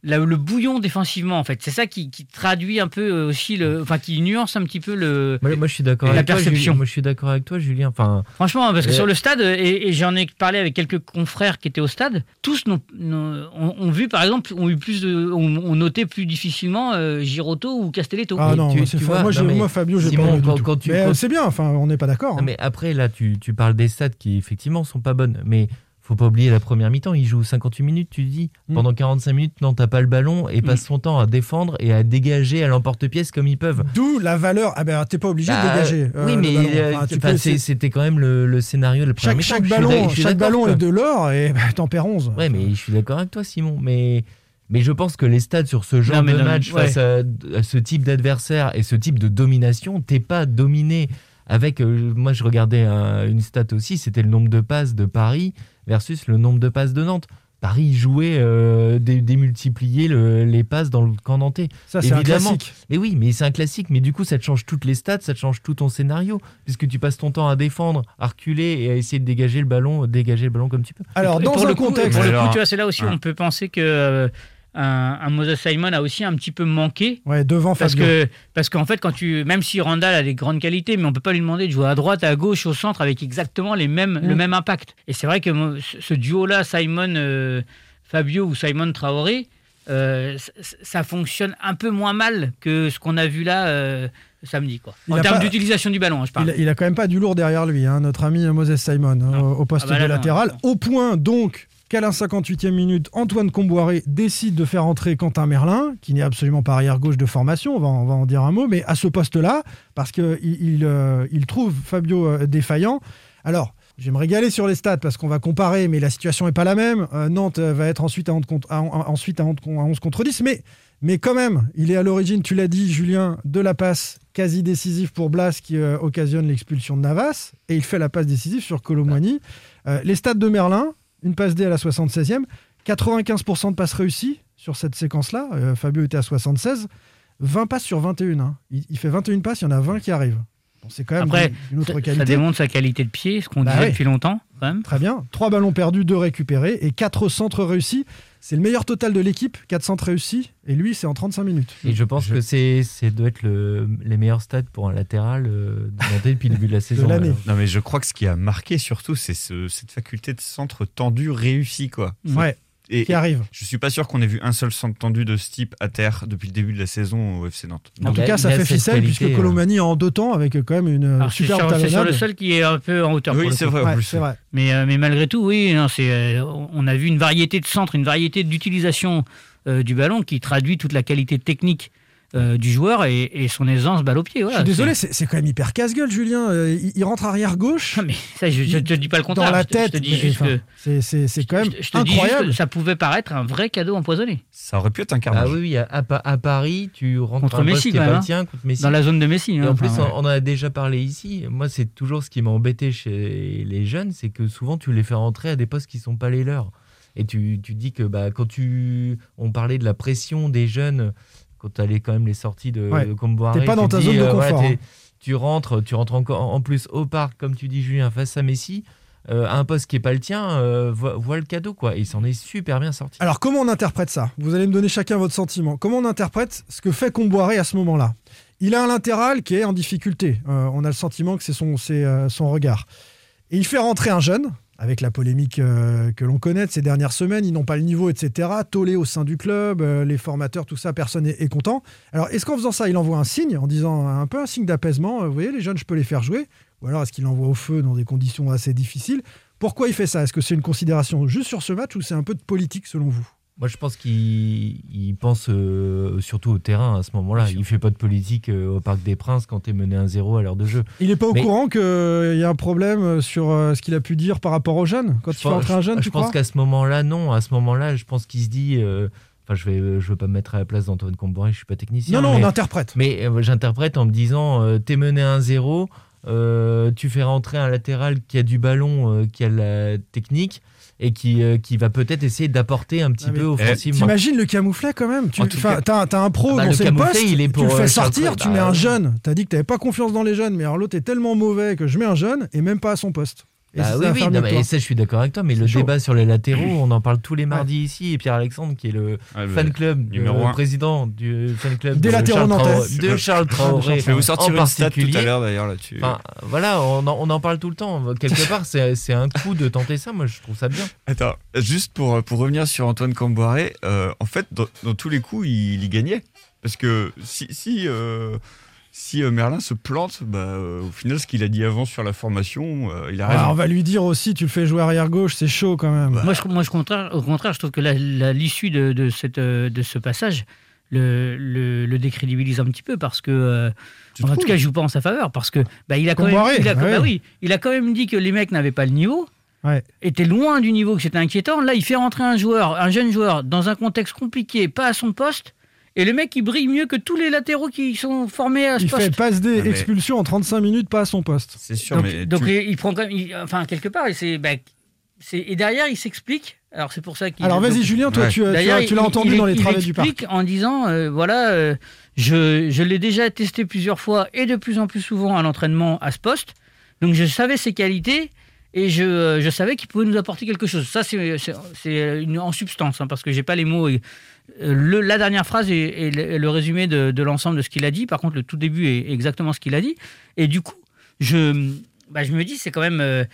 la- le bouillon défensivement en fait. C'est ça qui, qui traduit un peu euh, aussi le, enfin qui nuance un petit peu le. Moi, moi, je suis d'accord La avec toi, perception. Julien. Moi, je suis d'accord avec toi, Julien. Enfin, Franchement, parce que Euh, sur le stade, et, et j'en ai parlé avec quelques confrères qui étaient au stade, tous n'ont- ont, ont vu, par exemple, ont eu plus de, ont, ont noté plus difficilement euh, Giroto ou Castelletto. Ah Mais non, tu- tu vois, moi, non, j'ai- mais moi, Fabio, j'ai pas aimé du quand- tout. quand tu- Mais euh, quand- c'est bien, enfin, on n'est pas d'accord. Hein. mais après, là, tu, tu parles des stats qui, effectivement, sont pas bonnes. Mais faut pas oublier la première mi-temps. Il joue 58 minutes, tu dis. Mm. Pendant 45 minutes, non, t'as pas le ballon et passe son temps à défendre et à dégager à l'emporte-pièce comme ils peuvent. D'où la valeur. Ah ben, t'es pas obligé de Bah, dégager. euh, oui, le mais euh, Enfin, c'était quand même le, le scénario de la première chaque, mi-temps. chaque ballon, chaque ballon est de l'or et bah, t'en perds 11. Ouais, mais je suis d'accord avec toi, Simon. Mais, mais je pense que les stats sur ce genre Non, de non, match ouais. face à, à ce type d'adversaire et ce type de domination, t'es pas dominé avec. euh, moi, je regardais un- une stat aussi, c'était le nombre de passes de Paris versus le nombre de passes de Nantes. Paris jouait euh, dé- démultiplier le- les passes dans le camp nantais. Ça, c'est un Évidemment. classique. Mais oui, mais c'est un classique. Mais du coup, ça te change toutes les stats, ça te change tout ton scénario, puisque tu passes ton temps à défendre, à reculer et à essayer de dégager le ballon, dégager le ballon comme tu peux. Alors, Et dans un le coup, contexte. pour le Alors, coup, tu vois, c'est là aussi où hein. on peut penser que euh, un, un Moses Simon a aussi un petit peu manqué. Ouais, devant Parce Fabio. que parce qu'en fait, quand tu même si Randall a des grandes qualités, mais on peut pas lui demander de jouer à droite, à gauche, au centre avec exactement les mêmes Mm. le même impact. Et c'est vrai que ce duo-là, Simon euh, Fabio ou Simon Traoré, euh, ça fonctionne un peu moins mal que ce qu'on a vu là euh, samedi, quoi. Il En termes d'utilisation du ballon, hein, je parle. Il il a quand même pas du lourd derrière lui, hein, notre ami Moses Simon, hein, au au poste Ah bah là, de non, latéral. non. Au point donc qu'à la 58e minute, Antoine Comboiré décide de faire entrer Quentin Merlin, qui n'est absolument pas arrière-gauche de formation, on va, en dire un mot, mais à ce poste-là, parce qu'il il, euh, il trouve Fabio euh, défaillant. Alors, je vais me régaler sur les stats parce qu'on va comparer, mais la situation n'est pas la même. Euh, Nantes va être ensuite à 11 contre, à- à- ensuite à 11 con- à 11 contre 10, mais, mais quand même, il est à l'origine, tu l'as dit, Julien, de la passe quasi décisive pour Blas qui occasionne l'expulsion de Navas, et il fait la passe décisive sur Colomwani. Les stats de Merlin, une passe D à la 76e, 95% de passes réussies sur cette séquence-là. Euh, Fabio était à 76. 20 passes sur 21. hein. Il, il fait 21 passes, il y en a 20 qui arrivent. Bon, c'est quand même Après, d'une autre ça, ça qualité. démontre sa qualité de pied, ce qu'on Bah disait depuis longtemps, quand même. Très bien. Trois ballons perdus, deux récupérés et quatre centres réussis. C'est le meilleur total de l'équipe, 4 centres réussis. Et lui, c'est en 35 minutes. Et je pense que c'est, c'est doit être le, les meilleurs stats pour un latéral euh, de Nantais depuis le début de la saison. l'année. alors. Non, mais je crois que ce qui a marqué surtout, c'est ce- cette faculté de centre tendu réussi, quoi. Ouais, Et, qui arrive. je suis pas sûr qu'on ait vu un seul centre tendu de ce type à terre depuis le début de la saison au FC Nantes. En tout cas, ça fait ficelle, qualité, puisque euh. Colomani en deux temps, avec quand même une Alors, c'est superbe sur, c'est sur talonnade. le seul qui est un peu en hauteur. Oui, c'est vrai. Ouais, vrai. Mais, euh, mais malgré tout, oui, non, c'est, euh, on a vu une variété de centres, une variété d'utilisation euh, du ballon qui traduit toute la qualité technique euh, du joueur et, et son aisance balle au pied. Je suis désolé, C'est- quand même hyper casse-gueule, Julien. Euh, Il, il rentre arrière gauche. Ah, mais ça, je ne te dis pas le contraire. Dans la je te- je tête, te dis mais, juste enfin, que- c'est- c'est c'est quand même je te- je te dis juste incroyable. que ça pouvait paraître un vrai cadeau empoisonné Ça aurait pu être un Ah carnage. oui, oui, à, à Pa- à Paris, tu rentres Contre un Messi, qui pas tien, contre Messi. dans la zone de Messi. Et hein. en plus, ouais. on on en a déjà parlé ici. Moi, c'est toujours ce qui m'a embêté chez les jeunes, c'est que souvent tu les fais rentrer à des postes qui sont pas les leurs. Et tu, tu dis que bah, quand tu, on parlait de la pression des jeunes, quand tu allais quand même les sorties de, Ouais. de Comboiré, T'es pas dans ta dis, zone de euh, confort, hein. Tu rentres, tu rentres encore en plus au parc, comme tu dis Julien, face à Messi, euh, un poste qui est pas le tien, euh, vois le cadeau quoi. Et il s'en est super bien sorti. Alors, comment on interprète ça? Vous allez me donner chacun votre sentiment. Comment on interprète ce que fait Comboiré à ce moment-là? Il a un latéral qui est en difficulté. Euh, on a le sentiment que c'est son, son regard. Et il fait rentrer un jeune, avec la polémique euh, que l'on connaît de ces dernières semaines. Ils n'ont pas le niveau, etc. Tollé au sein du club, euh, les formateurs, tout ça, personne n'est est content. Alors, est-ce qu'en faisant ça, il envoie un signe, en disant un peu un signe d'apaisement euh, Vous voyez, les jeunes, je peux les faire jouer? Ou alors, est-ce qu'il envoie au feu dans des conditions assez difficiles? Pourquoi il fait ça? Est-ce que c'est une considération juste sur ce match ou c'est un peu de politique selon vous? Moi, je pense qu'il il pense euh, surtout au terrain à ce moment-là. Il fait pas de politique euh, au Parc des Princes quand tu es mené 1-0 à l'heure de jeu. Il n'est pas au courant qu'il y a un problème sur euh, ce qu'il a pu dire par rapport aux jeunes? Quand il Je fait pense- entrer un jeune, je tu pense qu'à ce moment-là, non. À ce moment-là, je pense qu'il se dit. euh, Enfin, je vais, je veux pas me mettre à la place d'Antoine Comboiré, je suis pas technicien. Non, non, mais, on interprète. mais euh, j'interprète en me disant, euh, t'es mené 1-0, euh, tu fais rentrer un latéral qui a du ballon, euh, qui a la technique et qui, euh, qui va peut-être essayer d'apporter un petit Ah, peu offensivement. T'imagines le camouflet quand même? Tu, T'as t'as un pro Ah bah, dans le ses postes, il est tu pour, le fais euh, sortir, Charles tu mets bah, un jeune. T'as dit que t'avais pas confiance dans les jeunes, mais alors l'autre est tellement mauvais que je mets un jeune et même pas à son poste. Et Bah oui, oui, non, mais toi. ça, je suis d'accord avec toi, mais le chaud. débat sur les latéraux, on en parle tous les mardis ici. Et Pierre-Alexandre, qui est le Ouais, fan club, numéro le un. président du fan club Des de latéraux Charles de Charles Traoré. Je vais vous sortir une stat tout à l'heure d'ailleurs là-dessus. Enfin, voilà, on en, on en parle tout le temps. Quelque part, c'est c'est un coup de tenter ça. Moi, je trouve ça bien. Attends, juste pour, pour revenir sur Antoine Camboiré, euh, en fait, dans, dans tous les coups, il, il y gagnait. Parce que si, si, euh, si euh, Merlin se plante, bah, euh, au final, ce qu'il a dit avant sur la formation, euh, il a raison. Ah, on va lui dire aussi, tu le fais jouer arrière gauche, c'est chaud quand même. Moi, je, moi je contraire, au contraire, je trouve que l'issue de, de, cette, euh, de ce passage le, le, le décrédibilise un petit peu parce que, euh, en tout cas, il joue pas en sa faveur parce que bah, il, a quand même, Comboiré, il, a, ouais. bah oui, il a quand même dit que les mecs n'avaient pas le niveau. Ouais. était loin du niveau que c'était inquiétant. Là, il fait rentrer un joueur, un jeune joueur, dans un contexte compliqué, pas à son poste. Et le mec, il brille mieux que tous les latéraux qui sont formés à ce Il poste. fait passe des Ah, mais- expulsions en 35 minutes, pas à son poste. C'est sûr, donc, mais donc tu- il, il prend quand même, il- enfin quelque part, et c'est, bah, c'est- et derrière, il s'explique. Alors, c'est pour ça qu'il. Alors vas-y, Julien, toi, Ouais. tu, l'as- il- entendu il- dans les il travaux du parc. en disant euh, voilà, euh, je, je l'ai déjà testé plusieurs fois et de plus en plus souvent à l'entraînement à ce poste. Donc je savais ses qualités et je, euh, je savais qu'il pouvait nous apporter quelque chose. Ça, c'est en substance, hein, parce que j'ai pas les mots. et, le- la dernière phrase est, est le, est le résumé de, de l'ensemble de ce qu'il a dit. Par contre, le tout début est exactement ce qu'il a dit. Et du coup, je, bah, je me dis, c'est quand même. euh,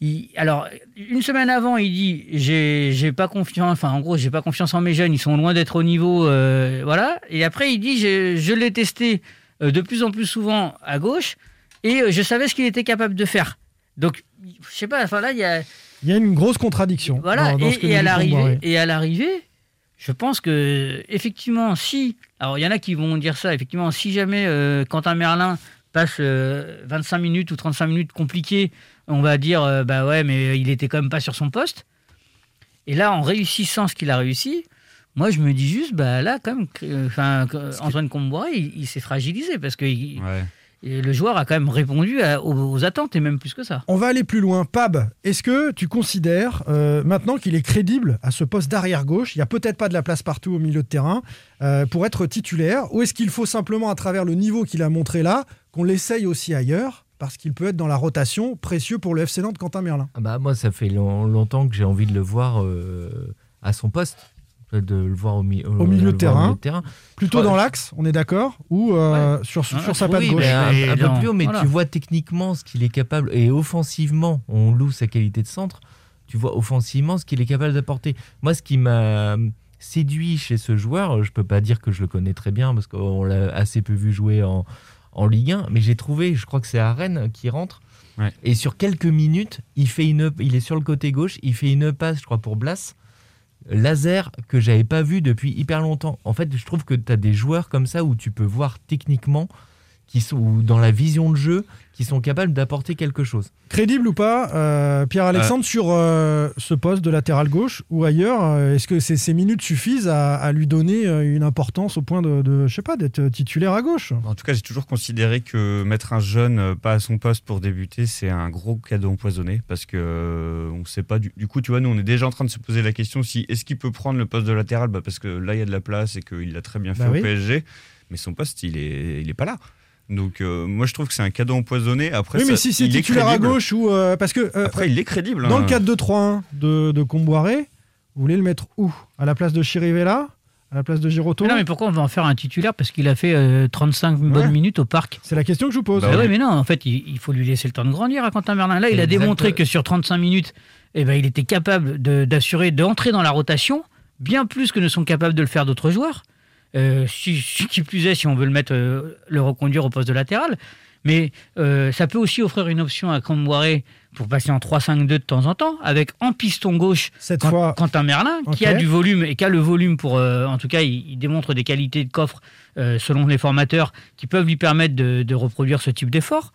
il- alors, une semaine avant, il dit j'ai pas confiance. Enfin, en gros, j'ai pas confiance en mes jeunes. Ils sont loin d'être au niveau. euh, voilà. Et après, il dit je l'ai testé euh, de plus en plus souvent à gauche et je savais ce qu'il était capable de faire. Donc, je sais pas. Enfin là, il y a Il y a une grosse contradiction. voilà. dans- dans et, ce que et nous à dit l'arrivée, Comboiré. et à l'arrivée, je pense que effectivement, si alors il y en a qui vont dire ça. Effectivement, si jamais euh, Quentin Merlin passe euh, 25 minutes ou 35 minutes compliquées, on va dire euh, bah ouais, mais il était quand même pas sur son poste. Et là, en réussissant ce qu'il a réussi, moi je me dis juste bah là quand même, euh, enfin Antoine Comboiré, il, il s'est fragilisé parce que il- Ouais. Et le joueur a quand même répondu à- aux, aux attentes et même plus que ça. On va aller plus loin. Pab, est-ce que tu considères euh, maintenant qu'il est crédible à ce poste d'arrière gauche Il n'y a peut-être pas de la place partout au milieu de terrain euh, pour être titulaire. Ou est-ce qu'il faut simplement, à travers le niveau qu'il a montré là, qu'on l'essaye aussi ailleurs parce qu'il peut être dans la rotation précieux pour le FC Nantes Quentin Merlin? Ah bah, moi, ça fait long- longtemps que j'ai envie de le voir euh, à son poste, de le voir au, mi- Au milieu de au terrain. milieu de terrain. Plutôt dans l'axe, on est d'accord Ou euh, sur, sur Ah, sa patte oui, gauche mais un, peu plus haut, mais voilà. tu vois techniquement ce qu'il est capable, et offensivement, on loue sa qualité de centre, tu vois offensivement ce qu'il est capable d'apporter. Moi, ce qui m'a séduit chez ce joueur, je peux pas dire que je le connais très bien, parce qu'on l'a assez peu vu jouer en, en Ligue 1, mais j'ai trouvé, je crois que c'est à Rennes qui rentre, Ouais. et sur quelques minutes, il, fait une, il est sur le côté gauche, il fait une passe, je crois, pour Blas, laser que j'avais pas vu depuis hyper longtemps. En fait, je trouve que tu as des joueurs comme ça où tu peux voir techniquement qui sont ou dans la vision de jeu qui sont capables d'apporter quelque chose. Crédible ou pas, euh, Pierre-Alexandre, sur euh, ce poste de latéral gauche ou ailleurs euh, Est-ce que ces, ces minutes suffisent à, à lui donner euh, une importance au point de, de je sais pas, d'être titulaire à gauche? En tout cas, j'ai toujours considéré que mettre un jeune euh, pas à son poste pour débuter, c'est un gros cadeau empoisonné parce que euh, on sait pas. Du, du coup, tu vois, nous, on est déjà en train de se poser la question si est-ce qu'il peut prendre le poste de latéral, bah, parce que là, il y a de la place et qu'il l'a très bien fait Bah au oui. PSG, mais son poste, il est, il est pas là. Donc, euh, moi, je trouve que c'est un cadeau empoisonné. Après, Oui, mais ça- si c'est titulaire à crédible. gauche ou. euh, parce que. euh, Après, il est crédible. Dans hein. le 4-2-3-1 de, de Comboiré, vous voulez le mettre où? À la place de Chirivella? À la place de Giroto Mais non, mais pourquoi on va en faire un titulaire? Parce qu'il a fait euh, 35 Ouais. bonnes minutes au parc. C'est la question que je vous pose. Bah Ah oui. mais non, en fait, il, il faut lui laisser le temps de grandir à Quentin Merlin. Là, il a Exact. démontré que sur 35 minutes, eh ben, il était capable de- d'assurer, d'entrer dans la rotation, bien plus que ne sont capables de le faire d'autres joueurs. Euh, si, qui plus est, si on veut le mettre, euh, le reconduire au poste de latéral. Mais euh, ça peut aussi offrir une option à Camboiré pour passer en 3-5-2 de temps en temps, avec en piston gauche Cette Quant- fois. Quentin Merlin, qui a du volume et qui a le volume pour, en tout cas, il, il démontre des qualités de coffre selon les formateurs qui peuvent lui permettre de, de reproduire ce type d'effort.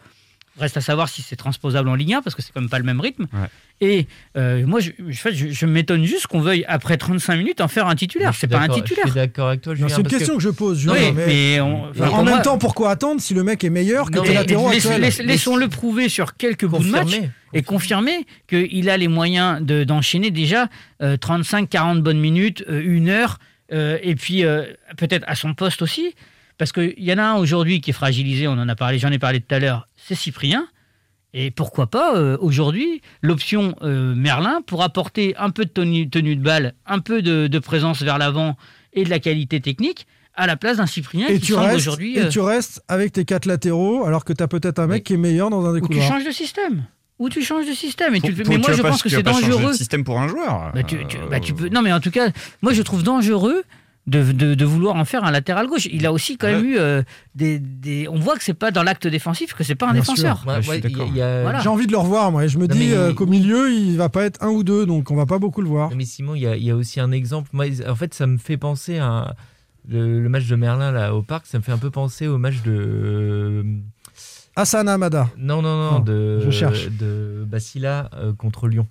Reste à savoir si c'est transposable en Ligue 1 parce que c'est quand même pas le même rythme. Ouais. Et euh, moi, je, je, je, m'étonne juste qu'on veuille après 35 minutes en faire un titulaire. C'est pas un titulaire. Je suis d'accord avec toi, Julien. c'est une parce question que je pose, Julien. Oui, mais- mais on- enfin, en même moi- temps, pourquoi attendre si le mec est meilleur que Non, tes mais latéraux Laissons-le prouver sur quelques bouts de match et confirmer qu'il a les moyens de- d'enchaîner déjà 35-40 bonnes minutes, euh, une heure, euh, et puis euh, peut-être à son poste aussi. Parce qu'il y en a un aujourd'hui qui est fragilisé, on en a parlé, j'en ai parlé tout à l'heure, c'est Cyprien. Et pourquoi pas euh, aujourd'hui l'option euh, Merlin pour apporter un peu de tenue, tenue de balle, un peu de, de présence vers l'avant et de la qualité technique à la place d'un Cyprien Et qui tu, semble restes, aujourd'hui. et euh, tu restes avec tes quatre latéraux alors que tu as peut-être un mec Oui. qui est meilleur dans un des ou tu changes de système. Ou tu changes de système. Et tu, Pour- mais moi, je pas- pense que c'est dangereux. de système pour un joueur. Bah, tu, tu- bah, tu peux. Non, mais en tout cas, moi, je trouve dangereux. De, de- de vouloir en faire un latéral gauche. Il a aussi quand même Ouais. eu euh, des, des- On voit que c'est pas dans l'acte défensif, que c'est pas un Bien défenseur. Ouais, Voilà. J'ai envie de le revoir, moi. et Je me Non, dis mais- euh, qu'au milieu, il va pas être un ou deux, donc on va pas beaucoup le voir. Non, mais Simon, il y, a- il y a aussi un exemple. Moi, en fait, ça me fait penser à le, le match de Merlin là au parc. Ça me fait un peu penser au match de Hassan Amada. non non non, Non, de je cherche. de Bacilla euh, contre Lyon.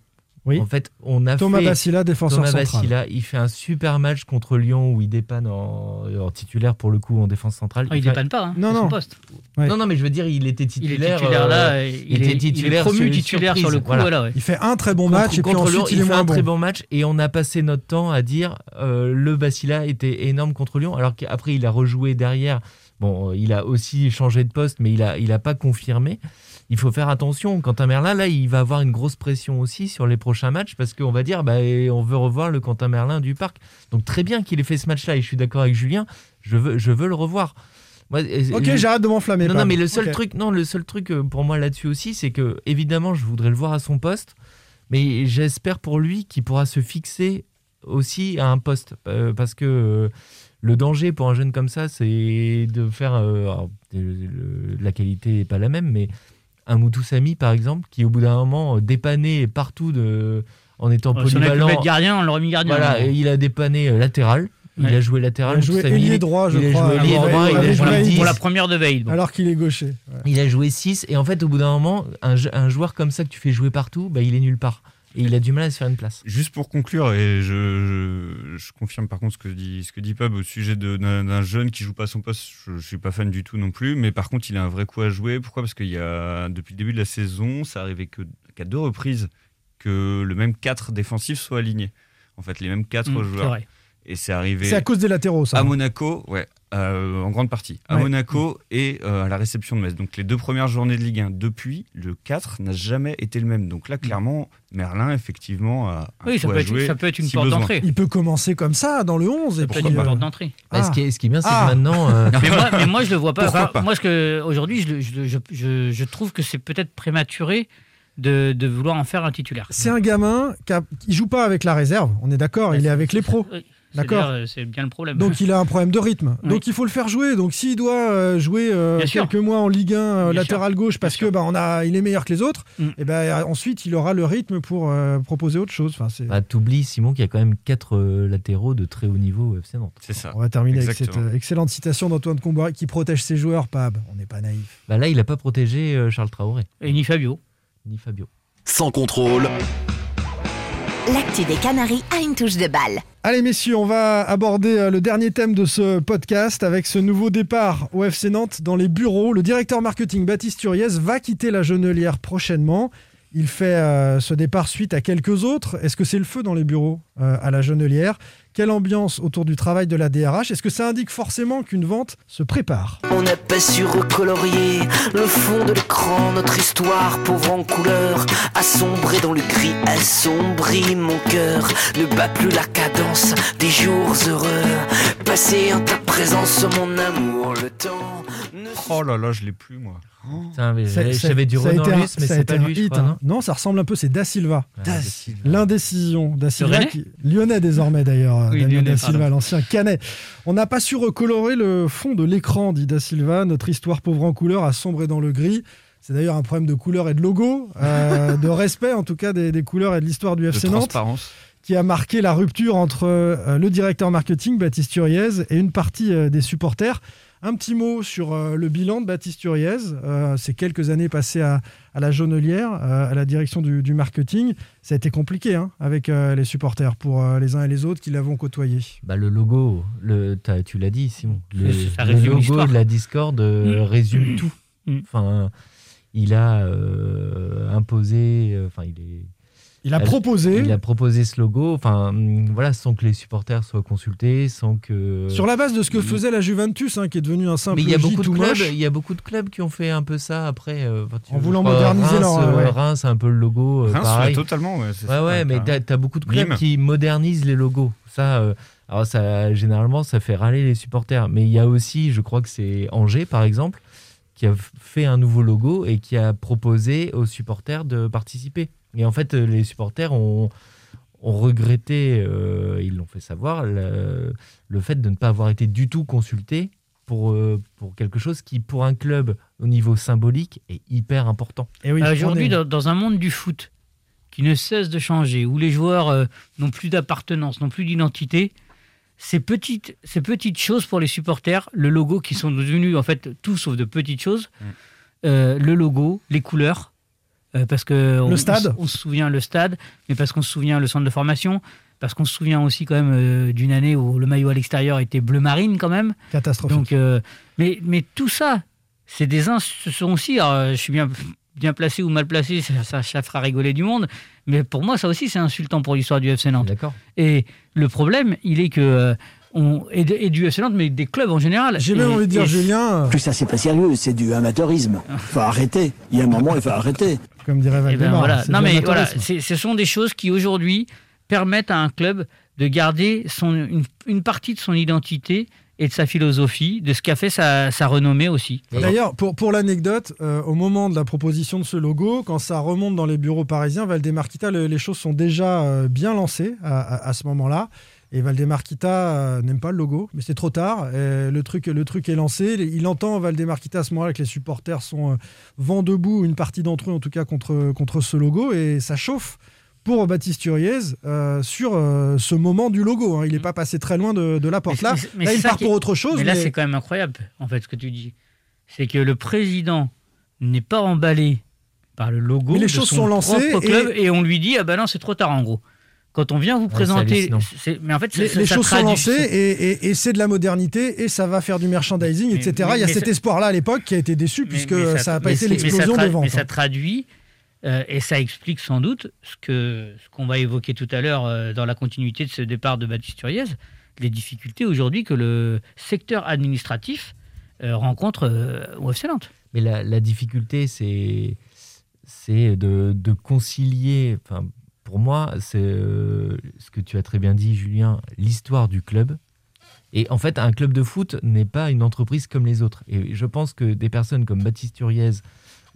Oui. En fait, on a Thomas fait- Bassila, défenseur Thomas central. Bassila, il fait un super match contre Lyon où il dépanne en, en titulaire pour le coup en défense centrale. Ah, il fait- dépanne pas, hein, Non, c'est son non. poste. Ouais. Non, non, mais je veux dire, il était Il est titulaire. titulaire là, euh, il il, était est, il est titulaire promu sur titulaire sur le coup. voilà. Voilà. ouais. Il fait un très bon match et puis contre Lyon, ensuite il fait un bon. très bon match et on a passé notre temps à dire euh, le Bassila était énorme contre Lyon alors qu'après il a rejoué derrière. Bon, euh, il a aussi changé de poste mais il a il a pas confirmé. Il faut faire attention. Quentin Merlin, là, il va avoir une grosse pression aussi sur les prochains matchs parce qu'on va dire, bah, on veut revoir le Quentin Merlin du parc. Donc très bien qu'il ait fait ce match-là et je suis d'accord avec Julien. Je veux, je veux le revoir. Moi, Ok, je- j'arrête de m'enflammer. non, non, mais le seul truc, non, le seul truc euh, pour moi là-dessus aussi, c'est que évidemment, je voudrais le voir à son poste, mais j'espère pour lui qu'il pourra se fixer aussi à un poste, euh, parce que euh, le danger pour un jeune comme ça, c'est de faire euh, alors, le- le- la qualité n'est pas la même, mais un Moutoussamy par exemple, qui au bout d'un moment euh, dépanné partout de, en étant Euh, Si on avait pu polyvalent. mettre gardien, on l'aurait mis gardien. Voilà, et il a dépanné euh, latéral. Il Ouais. a joué latéral. Il a joué ailier droit, je il a crois, joué ailier droit, il a joué Veil. 10. Pour la première de veille. bon. Alors qu'il est gaucher. Ouais. Il a joué 6 et en fait au bout d'un moment, un joueur comme ça que tu fais jouer partout, bah, il est nulle part. Et il a du mal à se faire une place. Juste pour conclure, et je, je, je confirme par contre ce que dit, ce que dit Pab au sujet de- d'un jeune qui joue pas son poste, je, je suis pas fan du tout non plus, mais par contre il a un vrai coup à jouer. Pourquoi? Parce qu'il y a, depuis le début de la saison, ça arrivait que- qu'à deux reprises que le même 4 défensif soit aligné. En fait, les mêmes 4 Mmh, c'est joueurs. Et c'est arrivé C'est à cause des latéraux, ça. à Monaco, ouais, euh, en grande partie. À Ouais. Monaco et euh, à la réception de Metz. Donc les deux premières journées de Ligue 1. Depuis, le 4 n'a jamais été le même. Donc là, clairement, Merlin, effectivement, a un Oui, ça peut, à être, jouer ça peut être une si porte d'entrée. Il peut commencer comme ça dans le 11 et Ça peut puis être une euh, porte d'entrée. Bah, Ah. ce, qui est, ce qui est bien, c'est Ah. que maintenant. euh, mais, moi, mais moi, je le vois pas. Pourquoi Enfin, pas moi, ce que aujourd'hui, je, je, le- je, je- je trouve que c'est peut-être prématuré de, de vouloir en faire un titulaire. c'est un gamin qui a- il joue pas avec la réserve, on est d'accord, il est avec les pros. D'accord. euh, C'est bien le problème. Donc il a un problème de rythme. Oui. Donc il faut le faire jouer. Donc s'il doit euh, jouer euh, sûr. quelques mois en Ligue 1 euh, Bien latéral gauche parce que bah, on a, il est meilleur que les autres, Mm. et ben euh, ensuite il aura le rythme pour euh, proposer autre chose. Enfin, c'est- bah, T'oublies, Simon, qu'il y a quand même 4 latéraux de très haut niveau au FC Nantes. C'est ça. On va terminer avec cette euh, excellente citation d'Antoine Comboiré qui protège ses joueurs, Pab. On n'est pas naïf. Bah, là, il n'a pas protégé euh, Charles Traoré, Et ni Fabio. ni Fabio. Sans contrôle, L'actu des Canaries a une touche de balle. Allez messieurs, on va aborder euh, le dernier thème de ce podcast avec ce nouveau départ au FC Nantes dans les bureaux. Le directeur marketing Baptiste Turiez va quitter la Genelière prochainement. Il fait euh, ce départ suite à quelques autres. Est-ce que c'est le feu dans les bureaux euh, à la Genelière? Quelle ambiance autour du travail de la DRH Est-ce que ça indique forcément qu'une vente se prépare? On n'a pas su recolorier le fond de l'écran, notre histoire pauvre en couleur, assombrie dans le gris, assombrit mon cœur, ne bat plus la cadence des jours heureux, passé en ta présence, mon amour, le temps. ne Oh là là, je l'ai plus, moi. Putain, mais C'est- j'avais- c'est- J'avais du mais c'est pas lui, je hit, crois, hein. non Non, ça ressemble un peu, c'est Da Silva. Ah, Da Silva. L'indécision Da Silva, Lyonnais qui- lyonnais désormais d'ailleurs, Oui, Da Silva, l'ancien canet. On n'a pas su recolorer le fond de l'écran, dit Da Silva. Notre histoire pauvre en couleur a sombré dans le gris. C'est d'ailleurs un problème de couleur et de logo, euh, de respect en tout cas des, des couleurs et de l'histoire du De FC Nantes, transparence. qui a marqué la rupture entre euh, le directeur marketing Baptiste Turiez et une partie euh, des supporters. Un petit mot sur euh, le bilan de Baptiste Turiez. Euh, ces quelques années passées à, à la Jaunelière, euh, à la direction du, du marketing. Ça a été compliqué hein, avec euh, les supporters pour euh, les uns et les autres qui l'avons côtoyé. Bah, le logo, le, tu l'as dit, Simon. Le, logo de la Discord euh, Mm. résume tout. Mm. Enfin, il a euh, imposé. euh, Enfin, il est. Il a Elle- proposé, Il a proposé ce logo, enfin hum, voilà, sans que les supporters soient consultés, sans que. sur la base de ce que faisait la Juventus, hein, qui est devenu un simple Mais il y a beaucoup de clubs, il y a beaucoup de clubs qui ont fait un peu ça après. euh, En voulant crois, moderniser Reims, leur- ouais. Reims, c'est un peu le logo, euh, Reims, pareil. ouais, totalement. Ouais, Ouais, mais t'as as beaucoup de clubs qui modernisent les logos. Ça, euh, alors ça, généralement, ça fait râler les supporters. Mais il y a aussi, je crois que c'est Angers, par exemple, qui a fait un nouveau logo et qui a proposé aux supporters de participer. Et en fait, euh, les supporters ont, ont regretté, euh, ils l'ont fait savoir, le, le fait de ne pas avoir été du tout consultés pour, euh, pour quelque chose qui, pour un club au niveau symbolique, est hyper important. Et oui, on Aujourd'hui, est- dans, dans un monde du foot qui ne cesse de changer, où les joueurs euh, n'ont plus d'appartenance, n'ont plus d'identité, ces petites, ces petites choses pour les supporters, le logo qui sont devenus en fait tout sauf de petites choses, Mm. euh, le logo, les couleurs, euh, parce que on, Le stade on, se souvient le stade, mais parce qu'on se souvient le centre de formation, parce qu'on se souvient aussi quand même euh, d'une année où le maillot à l'extérieur était bleu marine quand même. Catastrophique. Donc, euh, mais, mais tout ça, c'est des ins, ce sont aussi. alors, je suis bien bien placé ou mal placé, ça, ça, ça fera rigoler du monde. Mais pour moi, ça aussi, c'est insultant pour l'histoire du FC Nantes. D'accord. Et le problème, il est que euh, on et, de- et du FC Nantes, mais des clubs en général. J'ai même envie de dire, et- Julien, Plus ça, c'est pas sérieux, c'est du amateurisme. Faut arrêter. Il y a un moment, il faut arrêter. Comme dirait Eh ben voilà. Non mais voilà, ce sont des choses qui aujourd'hui permettent à un club de garder son, une, une partie de son identité et de sa philosophie, de ce qu'a fait sa, sa renommée aussi. D'ailleurs, pour, pour l'anecdote, euh, au moment de la proposition de ce logo, quand ça remonte dans les bureaux parisiens, Valdemarquita, le- les choses sont déjà euh, bien lancées à, à- à ce moment-là. Et Valdemarquita euh, n'aime pas le logo, mais c'est trop tard. Et le, truc, le truc est lancé. Il entend Valdemarquita à ce moment-là que les supporters sont euh, vent debout, une partie d'entre eux en tout cas, contre, contre ce logo. Et ça chauffe pour Baptiste Uriez euh, sur euh, ce moment du logo. hein. Il n'est pas passé très loin de, de la porte. Là, mais là il part qui- pour autre chose. Mais là, c'est quand même incroyable, en fait, ce que tu dis. C'est que le président n'est pas emballé par le logo Mais les de choses son sont lancées propre et- club et... on lui dit ah ben non c'est trop tard en gros. Quand on vient vous présenter, c'est- mais en fait les, ça- les ça choses sont lancées et, et- et c'est de la modernité et ça va faire du merchandising, Mais- etc. mais- Il y a cet ça- espoir-là à l'époque qui a été déçu Mais- puisque mais ça n'a pas été l'explosion tra- des ventes. Mais ça traduit euh, et ça explique sans doute ce que ce qu'on va évoquer tout à l'heure euh, dans la continuité de ce départ de Baptiste Uriez, les difficultés aujourd'hui que le secteur administratif euh, rencontre euh, au FC Nantes. Mais la, la difficulté, c'est c'est de, de concilier. Enfin, pour moi, c'est euh, ce que tu as très bien dit, Julien, l'histoire du club. Et en fait, un club de foot n'est pas une entreprise comme les autres. Et je pense que des personnes comme Baptiste Uriez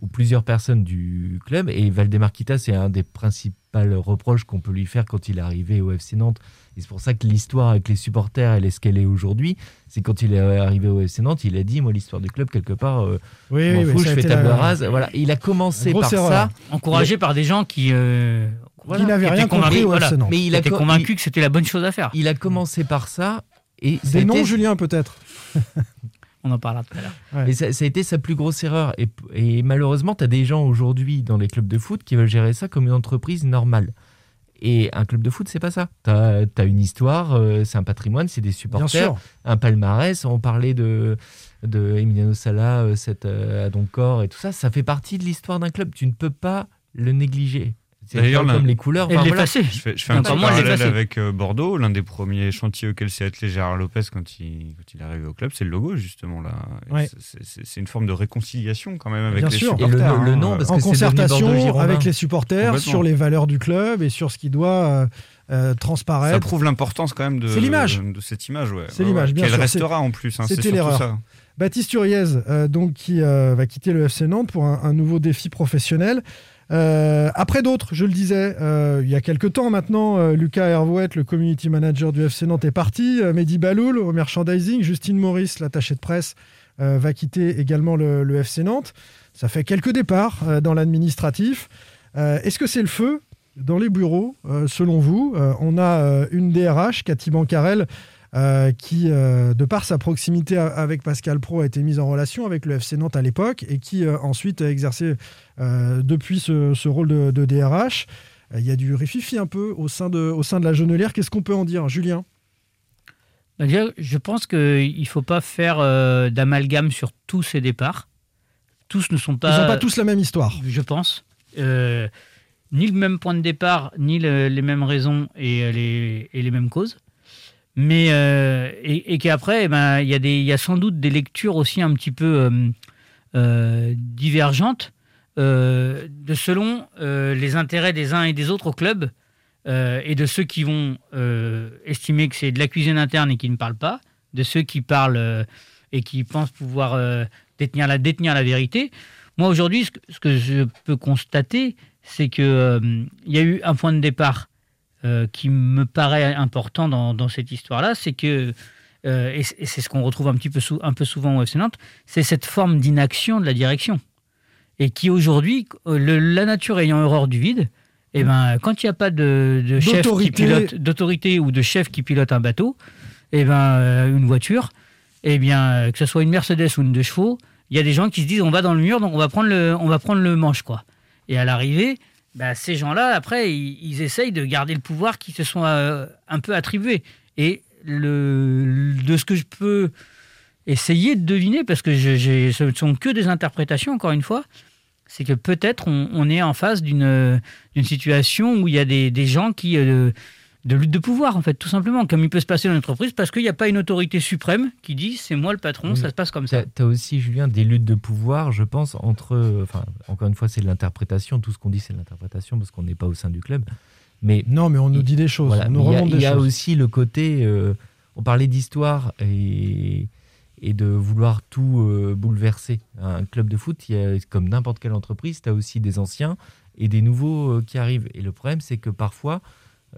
ou plusieurs personnes du club, et Valdemar Kita, c'est un des principaux reproches qu'on peut lui faire quand il est arrivé au FC Nantes. Et c'est pour ça que l'histoire avec les supporters, elle est ce qu'elle est aujourd'hui. C'est quand il est arrivé au FC Nantes, il a dit, moi, l'histoire du club, quelque part, euh, Oui, oui, fous, je fais table la- rase. Voilà. Il a commencé par erreur. ça. Encouragé par des gens qui euh, Qui n'avaient qui rien compris au voilà. Mais qui il a étaient co- convaincus que c'était la bonne chose à faire. Il a commencé par ça. Et Des noms, été- Julien, peut-être? On en parlera tout à l'heure. Ouais. Et ça, ça a été sa plus grosse erreur. Et, et malheureusement, tu as des gens aujourd'hui dans les clubs de foot qui veulent gérer ça comme une entreprise normale. Et un club de foot, c'est pas ça. Tu as, une histoire, euh, c'est un patrimoine, c'est des Bien supporters, sûr. un palmarès. On parlait de, de Emiliano Sala, euh, cette, euh, à Doncor et tout ça. Ça fait partie de l'histoire d'un club. Tu ne peux pas le négliger. D'ailleurs, comme les couleurs. Et enfin, voilà. Je fais, je fais un petit parallèle avec euh, Bordeaux. L'un des premiers chantiers auxquels s'est attelé Gérard Lopez quand il, quand il est arrivé au club, c'est le logo, justement. là. Ouais. c'est- une forme de réconciliation quand même avec Bien les sûr. Et le, supporters. nom- le hein. nom, parce en que concertation avec les supporters sur les valeurs du club et sur ce qui doit euh, euh, Ça transparaître. prouve l'importance quand même de, cette image. Ouais. C'est Ouais, l'image, ouais. bien Qu'elle sûr. restera en plus. hein, c'est c'était surtout l'erreur. ça. Baptiste Uriez, euh, donc, qui euh, va quitter le FC Nantes pour un, un nouveau défi professionnel. Euh, après d'autres, je le disais, euh, il y a quelques temps maintenant, euh, Lucas Hervouet, le community manager du FC Nantes, est parti. Mehdi Baloul au merchandising. Justine Maurice, l'attaché de presse, va quitter également le, le FC Nantes. Ça fait quelques départs dans l'administratif. Est-ce que c'est le feu dans les bureaux, selon vous On a une DRH, Cathy Bancarel, euh, qui, euh, de par sa proximité a- avec Pascal Pro, a été mise en relation avec le FC Nantes à l'époque et qui euh, ensuite a exercé depuis ce, ce rôle de, de DRH. Il y a du rififi un peu au sein de, au sein de la Genelière. Qu'est-ce qu'on peut en dire, Julien? Bah, je pense qu'il ne faut pas faire d'amalgame sur tous ces départs. Tous ne sont Ils pas. n'ont pas tous la même histoire. Je pense. Ni le même point de départ, ni le- les mêmes raisons et les, et les mêmes causes. Mais euh, et, et qu'après, eh ben, il y, a il sans doute des lectures aussi un petit peu euh, euh, divergentes de selon les intérêts des uns et des autres au club et de ceux qui vont estimer que c'est de la cuisine interne et qui ne parlent pas, de ceux qui parlent et qui pensent pouvoir détenir, la, détenir la vérité. Moi, aujourd'hui, ce, que- je peux constater, c'est qu'il y a eu un point de départ euh, qui me paraît important dans, dans cette histoire-là, c'est que, euh, et c'est ce qu'on retrouve un, petit peu sou- un peu souvent au FC Nantes, c'est cette forme d'inaction de la direction. Et qui aujourd'hui, euh, la nature ayant horreur du vide, eh ben, quand il n'y a pas de, de chef qui D'autorité. pilote, d'autorité ou de chef qui pilote un bateau, eh ben, une voiture, eh bien, que ce soit une Mercedes ou une deux chevaux, il y a des gens qui se disent on va dans le mur, donc on va prendre le, on va prendre le manche, quoi. Et à l'arrivée, bah, ces gens-là, après, ils, essayent de garder le pouvoir qui se sont euh, un peu attribués. Et le, de ce que je peux essayer de deviner, parce que ce ne sont que des interprétations, encore une fois, c'est que peut-être on, est en face d'une d'une situation où il y a des, des gens qui... euh, de lutte de pouvoir, en fait, tout simplement, comme il peut se passer dans l'entreprise, parce qu'il n'y a pas une autorité suprême qui dit c'est moi le patron, Oui. ça se passe comme ça. Tu as aussi, Julien, des luttes de pouvoir, je pense, entre. Enfin, encore une fois, c'est de l'interprétation. Tout ce qu'on dit, c'est de l'interprétation parce qu'on n'est pas au sein du club. Mais Non, mais on nous dit des choses, voilà, on nous mais il y a- remonte Il y a choses. aussi le côté. euh, on parlait d'histoire et, et de vouloir tout euh, bouleverser. Un club de foot, il y a, comme n'importe quelle entreprise, tu as aussi des anciens et des nouveaux euh, qui arrivent. Et le problème, c'est que parfois,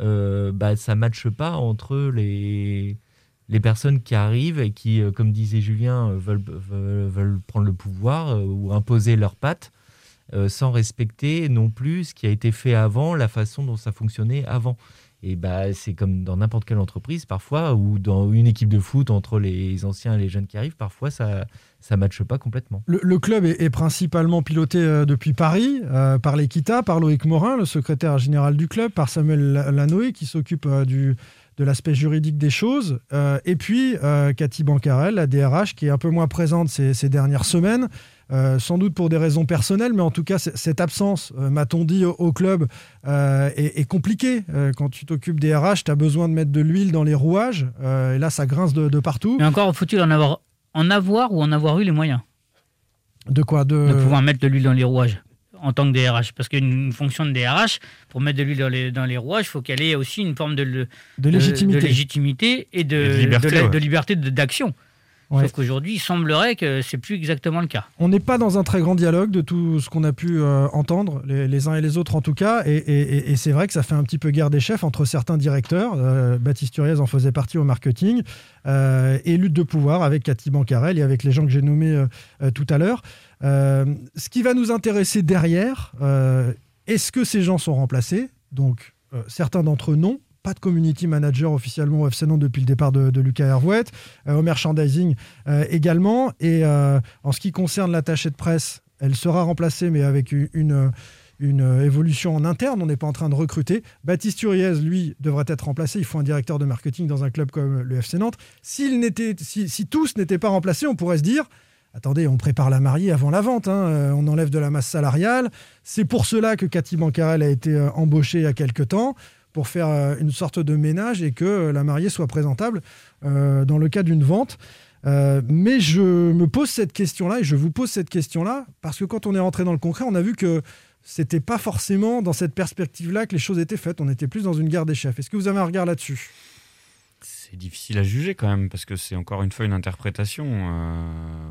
euh, bah, ça ne matche pas entre les, les personnes qui arrivent et qui, euh, comme disait Julien, euh, veulent, veulent, veulent prendre le pouvoir ou imposer leurs pattes sans respecter non plus ce qui a été fait avant, la façon dont ça fonctionnait avant. Et bah, c'est comme dans n'importe quelle entreprise, parfois, ou dans une équipe de foot entre les anciens et les jeunes qui arrivent, parfois ça ça matche pas complètement. Le, club est, principalement piloté euh, depuis Paris euh, par l'Equita, par Loïc Morin, le secrétaire général du club, par Samuel La- Lanoé qui s'occupe euh, du de l'aspect juridique des choses, et puis Cathy Bancarel, la DRH, qui est un peu moins présente ces dernières semaines, euh, sans doute pour des raisons personnelles, mais en tout cas, cette absence, euh, m'a-t-on dit, au, au club euh, est, est compliquée. Euh, quand tu t'occupes des RH, tu as besoin de mettre de l'huile dans les rouages, euh, et là, ça grince de, de partout. Mais encore, faut-il en avoir, en avoir ou en avoir eu les moyens? De quoi? De... de pouvoir mettre de l'huile dans les rouages en tant que DRH. Parce qu'une fonction de DRH, pour mettre de l'huile dans les, dans les rouages, il faut qu'elle ait aussi une forme de, De légitimité. de légitimité et de, Et de liberté, de la- ouais. de liberté de- d'action. Ouais. Sauf qu'aujourd'hui, il semblerait que c'est plus exactement le cas. On n'est pas dans un très grand dialogue de tout ce qu'on a pu euh, entendre, les, les uns et les autres en tout cas, et, et- et- et c'est vrai que ça fait un petit peu guerre des chefs entre certains directeurs. Euh, Baptiste Turiez en faisait partie au marketing, euh, et lutte de pouvoir avec Cathy Bancarel et avec les gens que j'ai nommés euh, tout à l'heure. Ce qui va nous intéresser derrière, est-ce que ces gens sont remplacés? Donc, certains d'entre eux non. Pas de community manager officiellement au FC Nantes depuis le départ de, de Lucas Hervouet. Euh, au merchandising euh, également. Et euh, en ce qui concerne l'attaché de presse, elle sera remplacée, mais avec une, évolution en interne. On n'est pas en train de recruter. Baptiste Uriez, lui, devrait être remplacé. Il faut un directeur de marketing dans un club comme le FC Nantes. Si, tous n'étaient pas remplacés, on pourrait se dire Attendez, on prépare la mariée avant la vente, hein, on enlève de la masse salariale. C'est pour cela que Cathy Bancarel a été embauchée il y a quelque temps, pour faire euh, une sorte de ménage et que la mariée soit présentable euh, dans le cas d'une vente. Euh, mais je me pose cette question-là et je vous pose cette question-là parce que quand on est rentré dans le concret, on a vu que c'était pas forcément dans cette perspective-là que les choses étaient faites. On était plus dans une guerre des chefs. Est-ce que vous avez un regard là-dessus? C'est difficile à juger quand même, parce que c'est encore une fois une interprétation.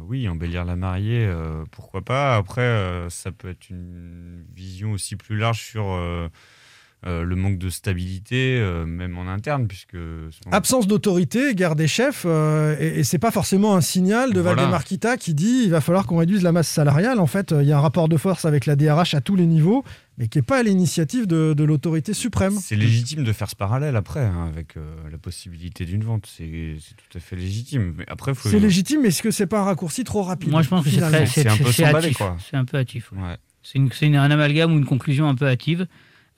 Oui, embellir la mariée, pourquoi pas? Après, ça peut être une vision aussi plus large sur euh, le manque de stabilité, euh, même en interne, puisque... Absence d'autorité, guerre des chefs, euh, et, et c'est pas forcément un signal de Voilà. Valdemar Kita qui dit il va falloir qu'on réduise la masse salariale. En fait, il y a un rapport de force avec la DRH à tous les niveaux, mais qui n'est pas à l'initiative de, de l'autorité suprême. C'est légitime de faire ce parallèle après, hein, avec euh, la possibilité d'une vente. C'est tout à fait légitime. Mais après, faut... C'est légitime, mais est-ce que c'est pas un raccourci trop rapide Moi, je pense que c'est un peu c'est un peu hâtif. ouais. Ouais. C'est une- c'est une- un amalgame ou une conclusion un peu hâtive.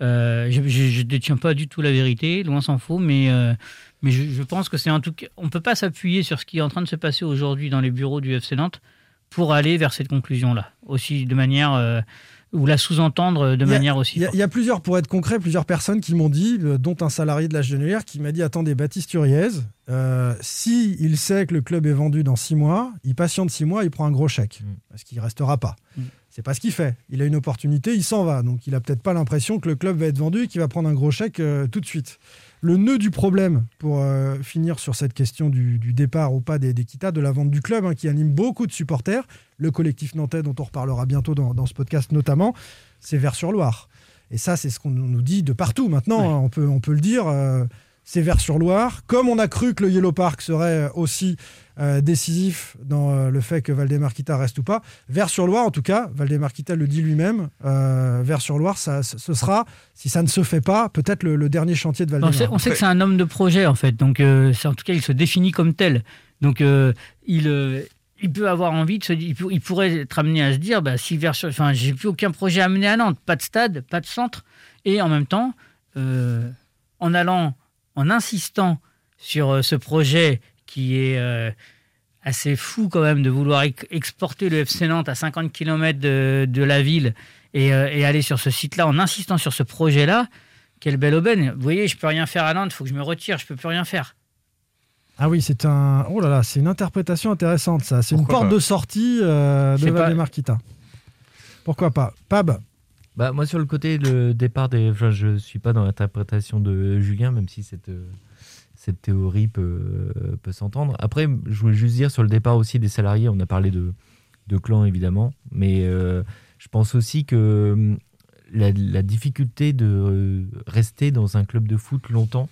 Euh, je ne détiens pas du tout la vérité, loin s'en faut, mais, euh, mais je, je pense que c'est en tout cas. On ne peut pas s'appuyer sur ce qui est en train de se passer aujourd'hui dans les bureaux du FC Nantes pour aller vers cette conclusion-là. Aussi de manière. euh, ou la sous-entendre de a- manière aussi. Il y, a- y plusieurs, pour être concret, plusieurs personnes qui m'ont dit, dont un salarié de la Genelière qui m'a dit Attendez, Baptiste Uriez, euh, si il sait que le club est vendu dans six mois, il patiente six mois, il prend un gros chèque. Parce qu'il ne restera pas. Mm. C'est pas ce qu'il fait. Il a une opportunité, il s'en va. Donc il a peut-être pas l'impression que le club va être vendu et qu'il va prendre un gros chèque euh, tout de suite. Le nœud du problème, pour euh, finir sur cette question du, du départ ou pas des, des Kita, de la vente du club, hein, qui anime beaucoup de supporters, le collectif nantais dont on reparlera bientôt dans, dans ce podcast notamment, c'est Vers-sur-Loire. Et ça, c'est ce qu'on nous dit de partout maintenant, hein, on, peut, on peut le dire. euh, c'est Vers-sur-Loire. Comme on a cru que le Yellow Park serait aussi euh, décisif dans euh, le fait que Valdemar Kita reste ou pas, Vers-sur-Loire, en tout cas, Valdemar Kita le dit lui-même, euh, Vers-sur-Loire, ça, ce sera, si ça ne se fait pas, peut-être le, le dernier chantier de On Valdemar. sait, on sait que c'est un homme de projet, en fait. Donc, euh, c'est- en tout cas, il se définit comme tel. Donc, euh, il, euh, il peut avoir envie de se dire, il, pour- il pourrait être amené à se dire, bah, si vers, enfin, j'ai plus aucun projet à mener à Nantes, pas de stade, pas de centre, et en même temps, euh, en allant, en insistant sur euh, ce projet qui est euh, assez fou quand même de vouloir ex- exporter le FC Nantes à 50 km de, de la ville et, euh, et aller sur ce site-là en insistant sur ce projet-là, quelle belle aubaine. Vous voyez, je peux rien faire à Nantes, il faut que je me retire, je peux plus rien faire. Ah oui, c'est un. Oh là là, c'est une interprétation intéressante, ça. C'est une porte pas de sortie euh, de. Valdemar Kita. Pourquoi pas Pab Bah, moi, sur le côté, le départ des. Je suis pas dans l'interprétation de Julien, même si cette, euh, cette théorie peut, peut s'entendre. Après, je voulais juste dire sur le départ aussi des salariés, on a parlé de, de clan évidemment, mais euh, je pense aussi que hum, la, difficulté de euh, rester dans un club de foot longtemps,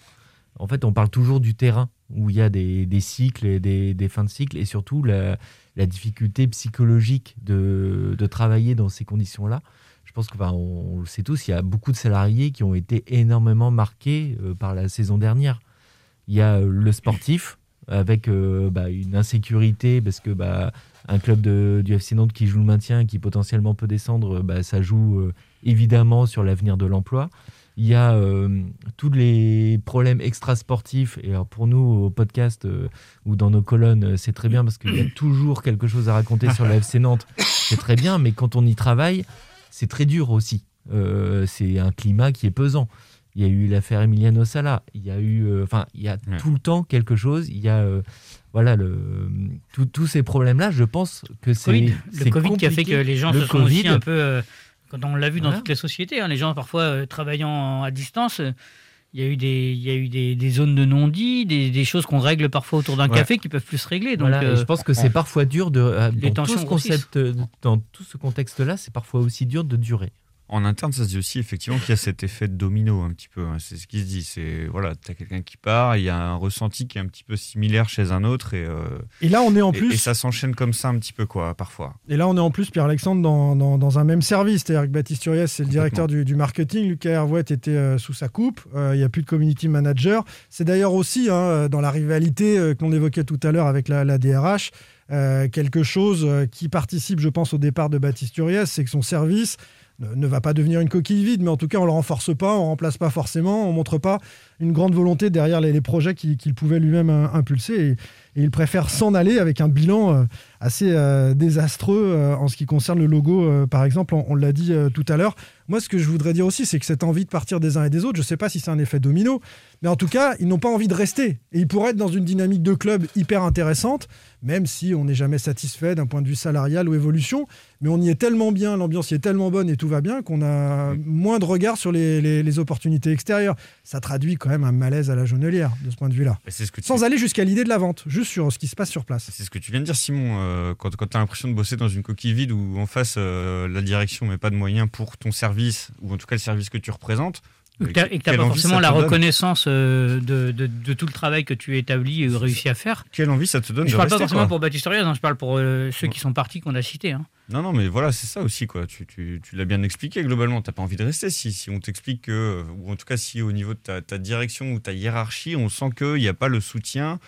en fait, on parle toujours du terrain où il y a des, des cycles et des, des fins de cycle, et surtout la, la difficulté psychologique de, de travailler dans ces conditions-là. Je pense qu'on on le sait tous, il y a beaucoup de salariés qui ont été énormément marqués euh, par la saison dernière. Il y a euh, le sportif avec euh, bah, une insécurité parce que bah, un club de, du FC Nantes qui joue le maintien, qui potentiellement peut descendre, bah, ça joue évidemment sur l'avenir de l'emploi. Il y a tous les problèmes extrasportifs. Et alors pour nous, au podcast ou dans nos colonnes, c'est très bien parce qu'il y a toujours quelque chose à raconter sur la FC Nantes. C'est très bien, mais quand on y travaille, c'est très dur aussi. Euh, c'est un climat qui est pesant. Il y a eu l'affaire Emiliano Sala. Il y a eu, euh, enfin, il y a tout le temps quelque chose. Il y a, euh, voilà, le, tous ces problèmes-là. Je pense que c'est Covid. Le Covid qui a fait que les gens Le se sont aussi un peu. euh, quand on l'a vu dans Voilà. toutes les sociétés, hein, les gens parfois euh, travaillant à distance, euh, il y a eu des, il y a eu des, des zones de non-dit, des, des choses qu'on règle parfois autour d'un Ouais. café qui peuvent plus se régler. Donc, Voilà, et euh, je pense que c'est parfois dur de. euh, dans, tout ce concept, euh, dans tout ce contexte-là, c'est parfois aussi dur de durer. En interne, ça se dit aussi effectivement qu'il y a cet effet de domino un petit peu. hein. C'est ce qui se dit. C'est voilà, t'as quelqu'un qui part, il y a un ressenti qui est un petit peu similaire chez un autre et. euh, Et là, on est en plus- Et ça s'enchaîne comme ça un petit peu quoi, parfois. Et là, on est en plus, Pierre-Alexandre, dans, dans, dans un même service. C'est-à-dire que Baptiste Uriès, c'est le directeur du, du marketing. Lucas Hervouet était euh, sous sa coupe. Euh, Il n'y a plus de community manager. C'est d'ailleurs aussi, hein, dans la rivalité euh, qu'on évoquait tout à l'heure avec la, la DRH, euh, quelque chose euh, qui participe, je pense, au départ de Baptiste Uriès, c'est que son service ne, va pas devenir une coquille vide, mais en tout cas, on ne le renforce pas, on ne remplace pas forcément, on ne montre pas une grande volonté derrière les, les projets qu'il pouvait lui-même euh, impulser. Et, et il préfère s'en aller avec un bilan euh, assez euh, désastreux en ce qui concerne le logo, par exemple. On, on l'a dit tout à l'heure. Moi, ce que je voudrais dire aussi, c'est que cette envie de partir des uns et des autres, je ne sais pas si c'est un effet domino, mais en tout cas, ils n'ont pas envie de rester. Et ils pourraient être dans une dynamique de club hyper intéressante, même si on n'est jamais satisfait d'un point de vue salarial ou évolution. Mais on y est tellement bien, l'ambiance y est tellement bonne et tout va bien qu'on a moins de regard sur les, les- les opportunités extérieures. Ça traduit quand même un malaise à la jaunelière de ce point de vue-là. Ce tu- Sans aller jusqu'à l'idée de la vente, juste sur ce qui se passe sur place. C'est ce que tu viens de dire, Simon. euh, quand quand tu as l'impression de bosser dans une coquille vide où en face, euh, la direction met pas de moyens pour ton service, ou en tout cas le service que tu représentes. Et que tu n'as pas forcément la reconnaissance euh, de, de- de tout le travail que tu établis et réussi à faire. Quelle envie ça te donne Je de parle pas forcément quoi. pour Baptiste Urias, hein, je parle pour euh, ceux qui sont partis qu'on a cités. hein. Non, non, mais voilà, c'est ça aussi, quoi. Tu, tu, tu l'as bien expliqué globalement. T'as pas envie de rester si, si on t'explique que, ou en tout cas si au niveau de ta, ta direction ou ta hiérarchie, on sent qu'il n'y a pas le soutien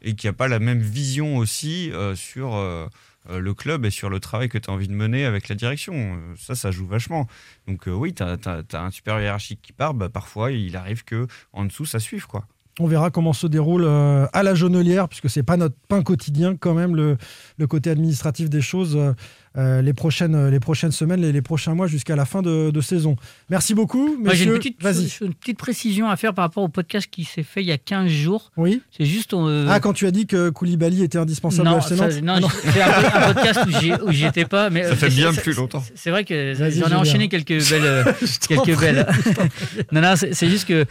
et qu'il n'y a pas la même vision aussi euh, sur euh, le club et sur le travail que tu as envie de mener avec la direction. Euh, Ça, ça joue vachement. Donc euh, oui, tu as, un supérieur hiérarchique qui part, bah, parfois il arrive que en dessous ça suive, quoi. On verra comment se déroule euh, à la jaunelière, puisque c'est pas notre pain quotidien quand même, le, le côté administratif des choses, euh, euh, les, prochaines, les prochaines semaines, les, les prochains mois jusqu'à la fin de, de saison. Merci beaucoup, Moi, j'ai une petite, Vas-y. une petite précision à faire par rapport au podcast qui s'est fait il y a 15 jours. Oui. C'est juste. euh, Ah, quand tu as dit que Koulibaly était indispensable non, ça- Nantes non, Ah, non. c'est un, un podcast où j'y- où j'y étais pas. Mais Ça fait bien plus longtemps. C'est vrai que Vas-y, j'en ai enchaîné quelques belles. euh, quelques prie, belles. non, non, c'est c'est juste que.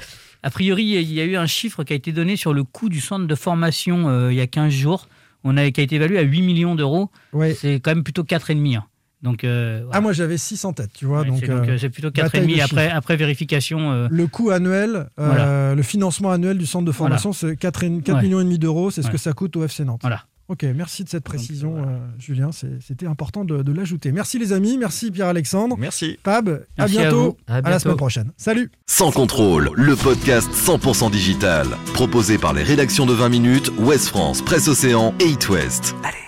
A priori, il y a eu un chiffre qui a été donné sur le coût du centre de formation euh, il y a 15 jours, on a, qui a été évalué à 8 millions d'euros. C'est quand même plutôt 4,5. hein. Donc, euh, voilà. Ah, moi j'avais 6 en tête, tu vois. Ouais, donc, c'est euh, euh, plutôt bataille de 4,5 après, après vérification. euh, Le coût annuel, Voilà. le financement annuel du centre de formation, c'est 4, Ouais. millions et demi d'euros, c'est ce que ça coûte au FC Nantes. Voilà. Ok, merci de cette précision, euh, Julien. c'est- C'était important de, de l'ajouter. Merci les amis, merci Pierre-Alexandre. Merci. Pab, à Merci à bientôt. vous. À la semaine prochaine. Salut. Sans contrôle, le podcast 100% digital. Proposé par les rédactions de 20 minutes, Ouest France, Presse Océan et It West. Allez.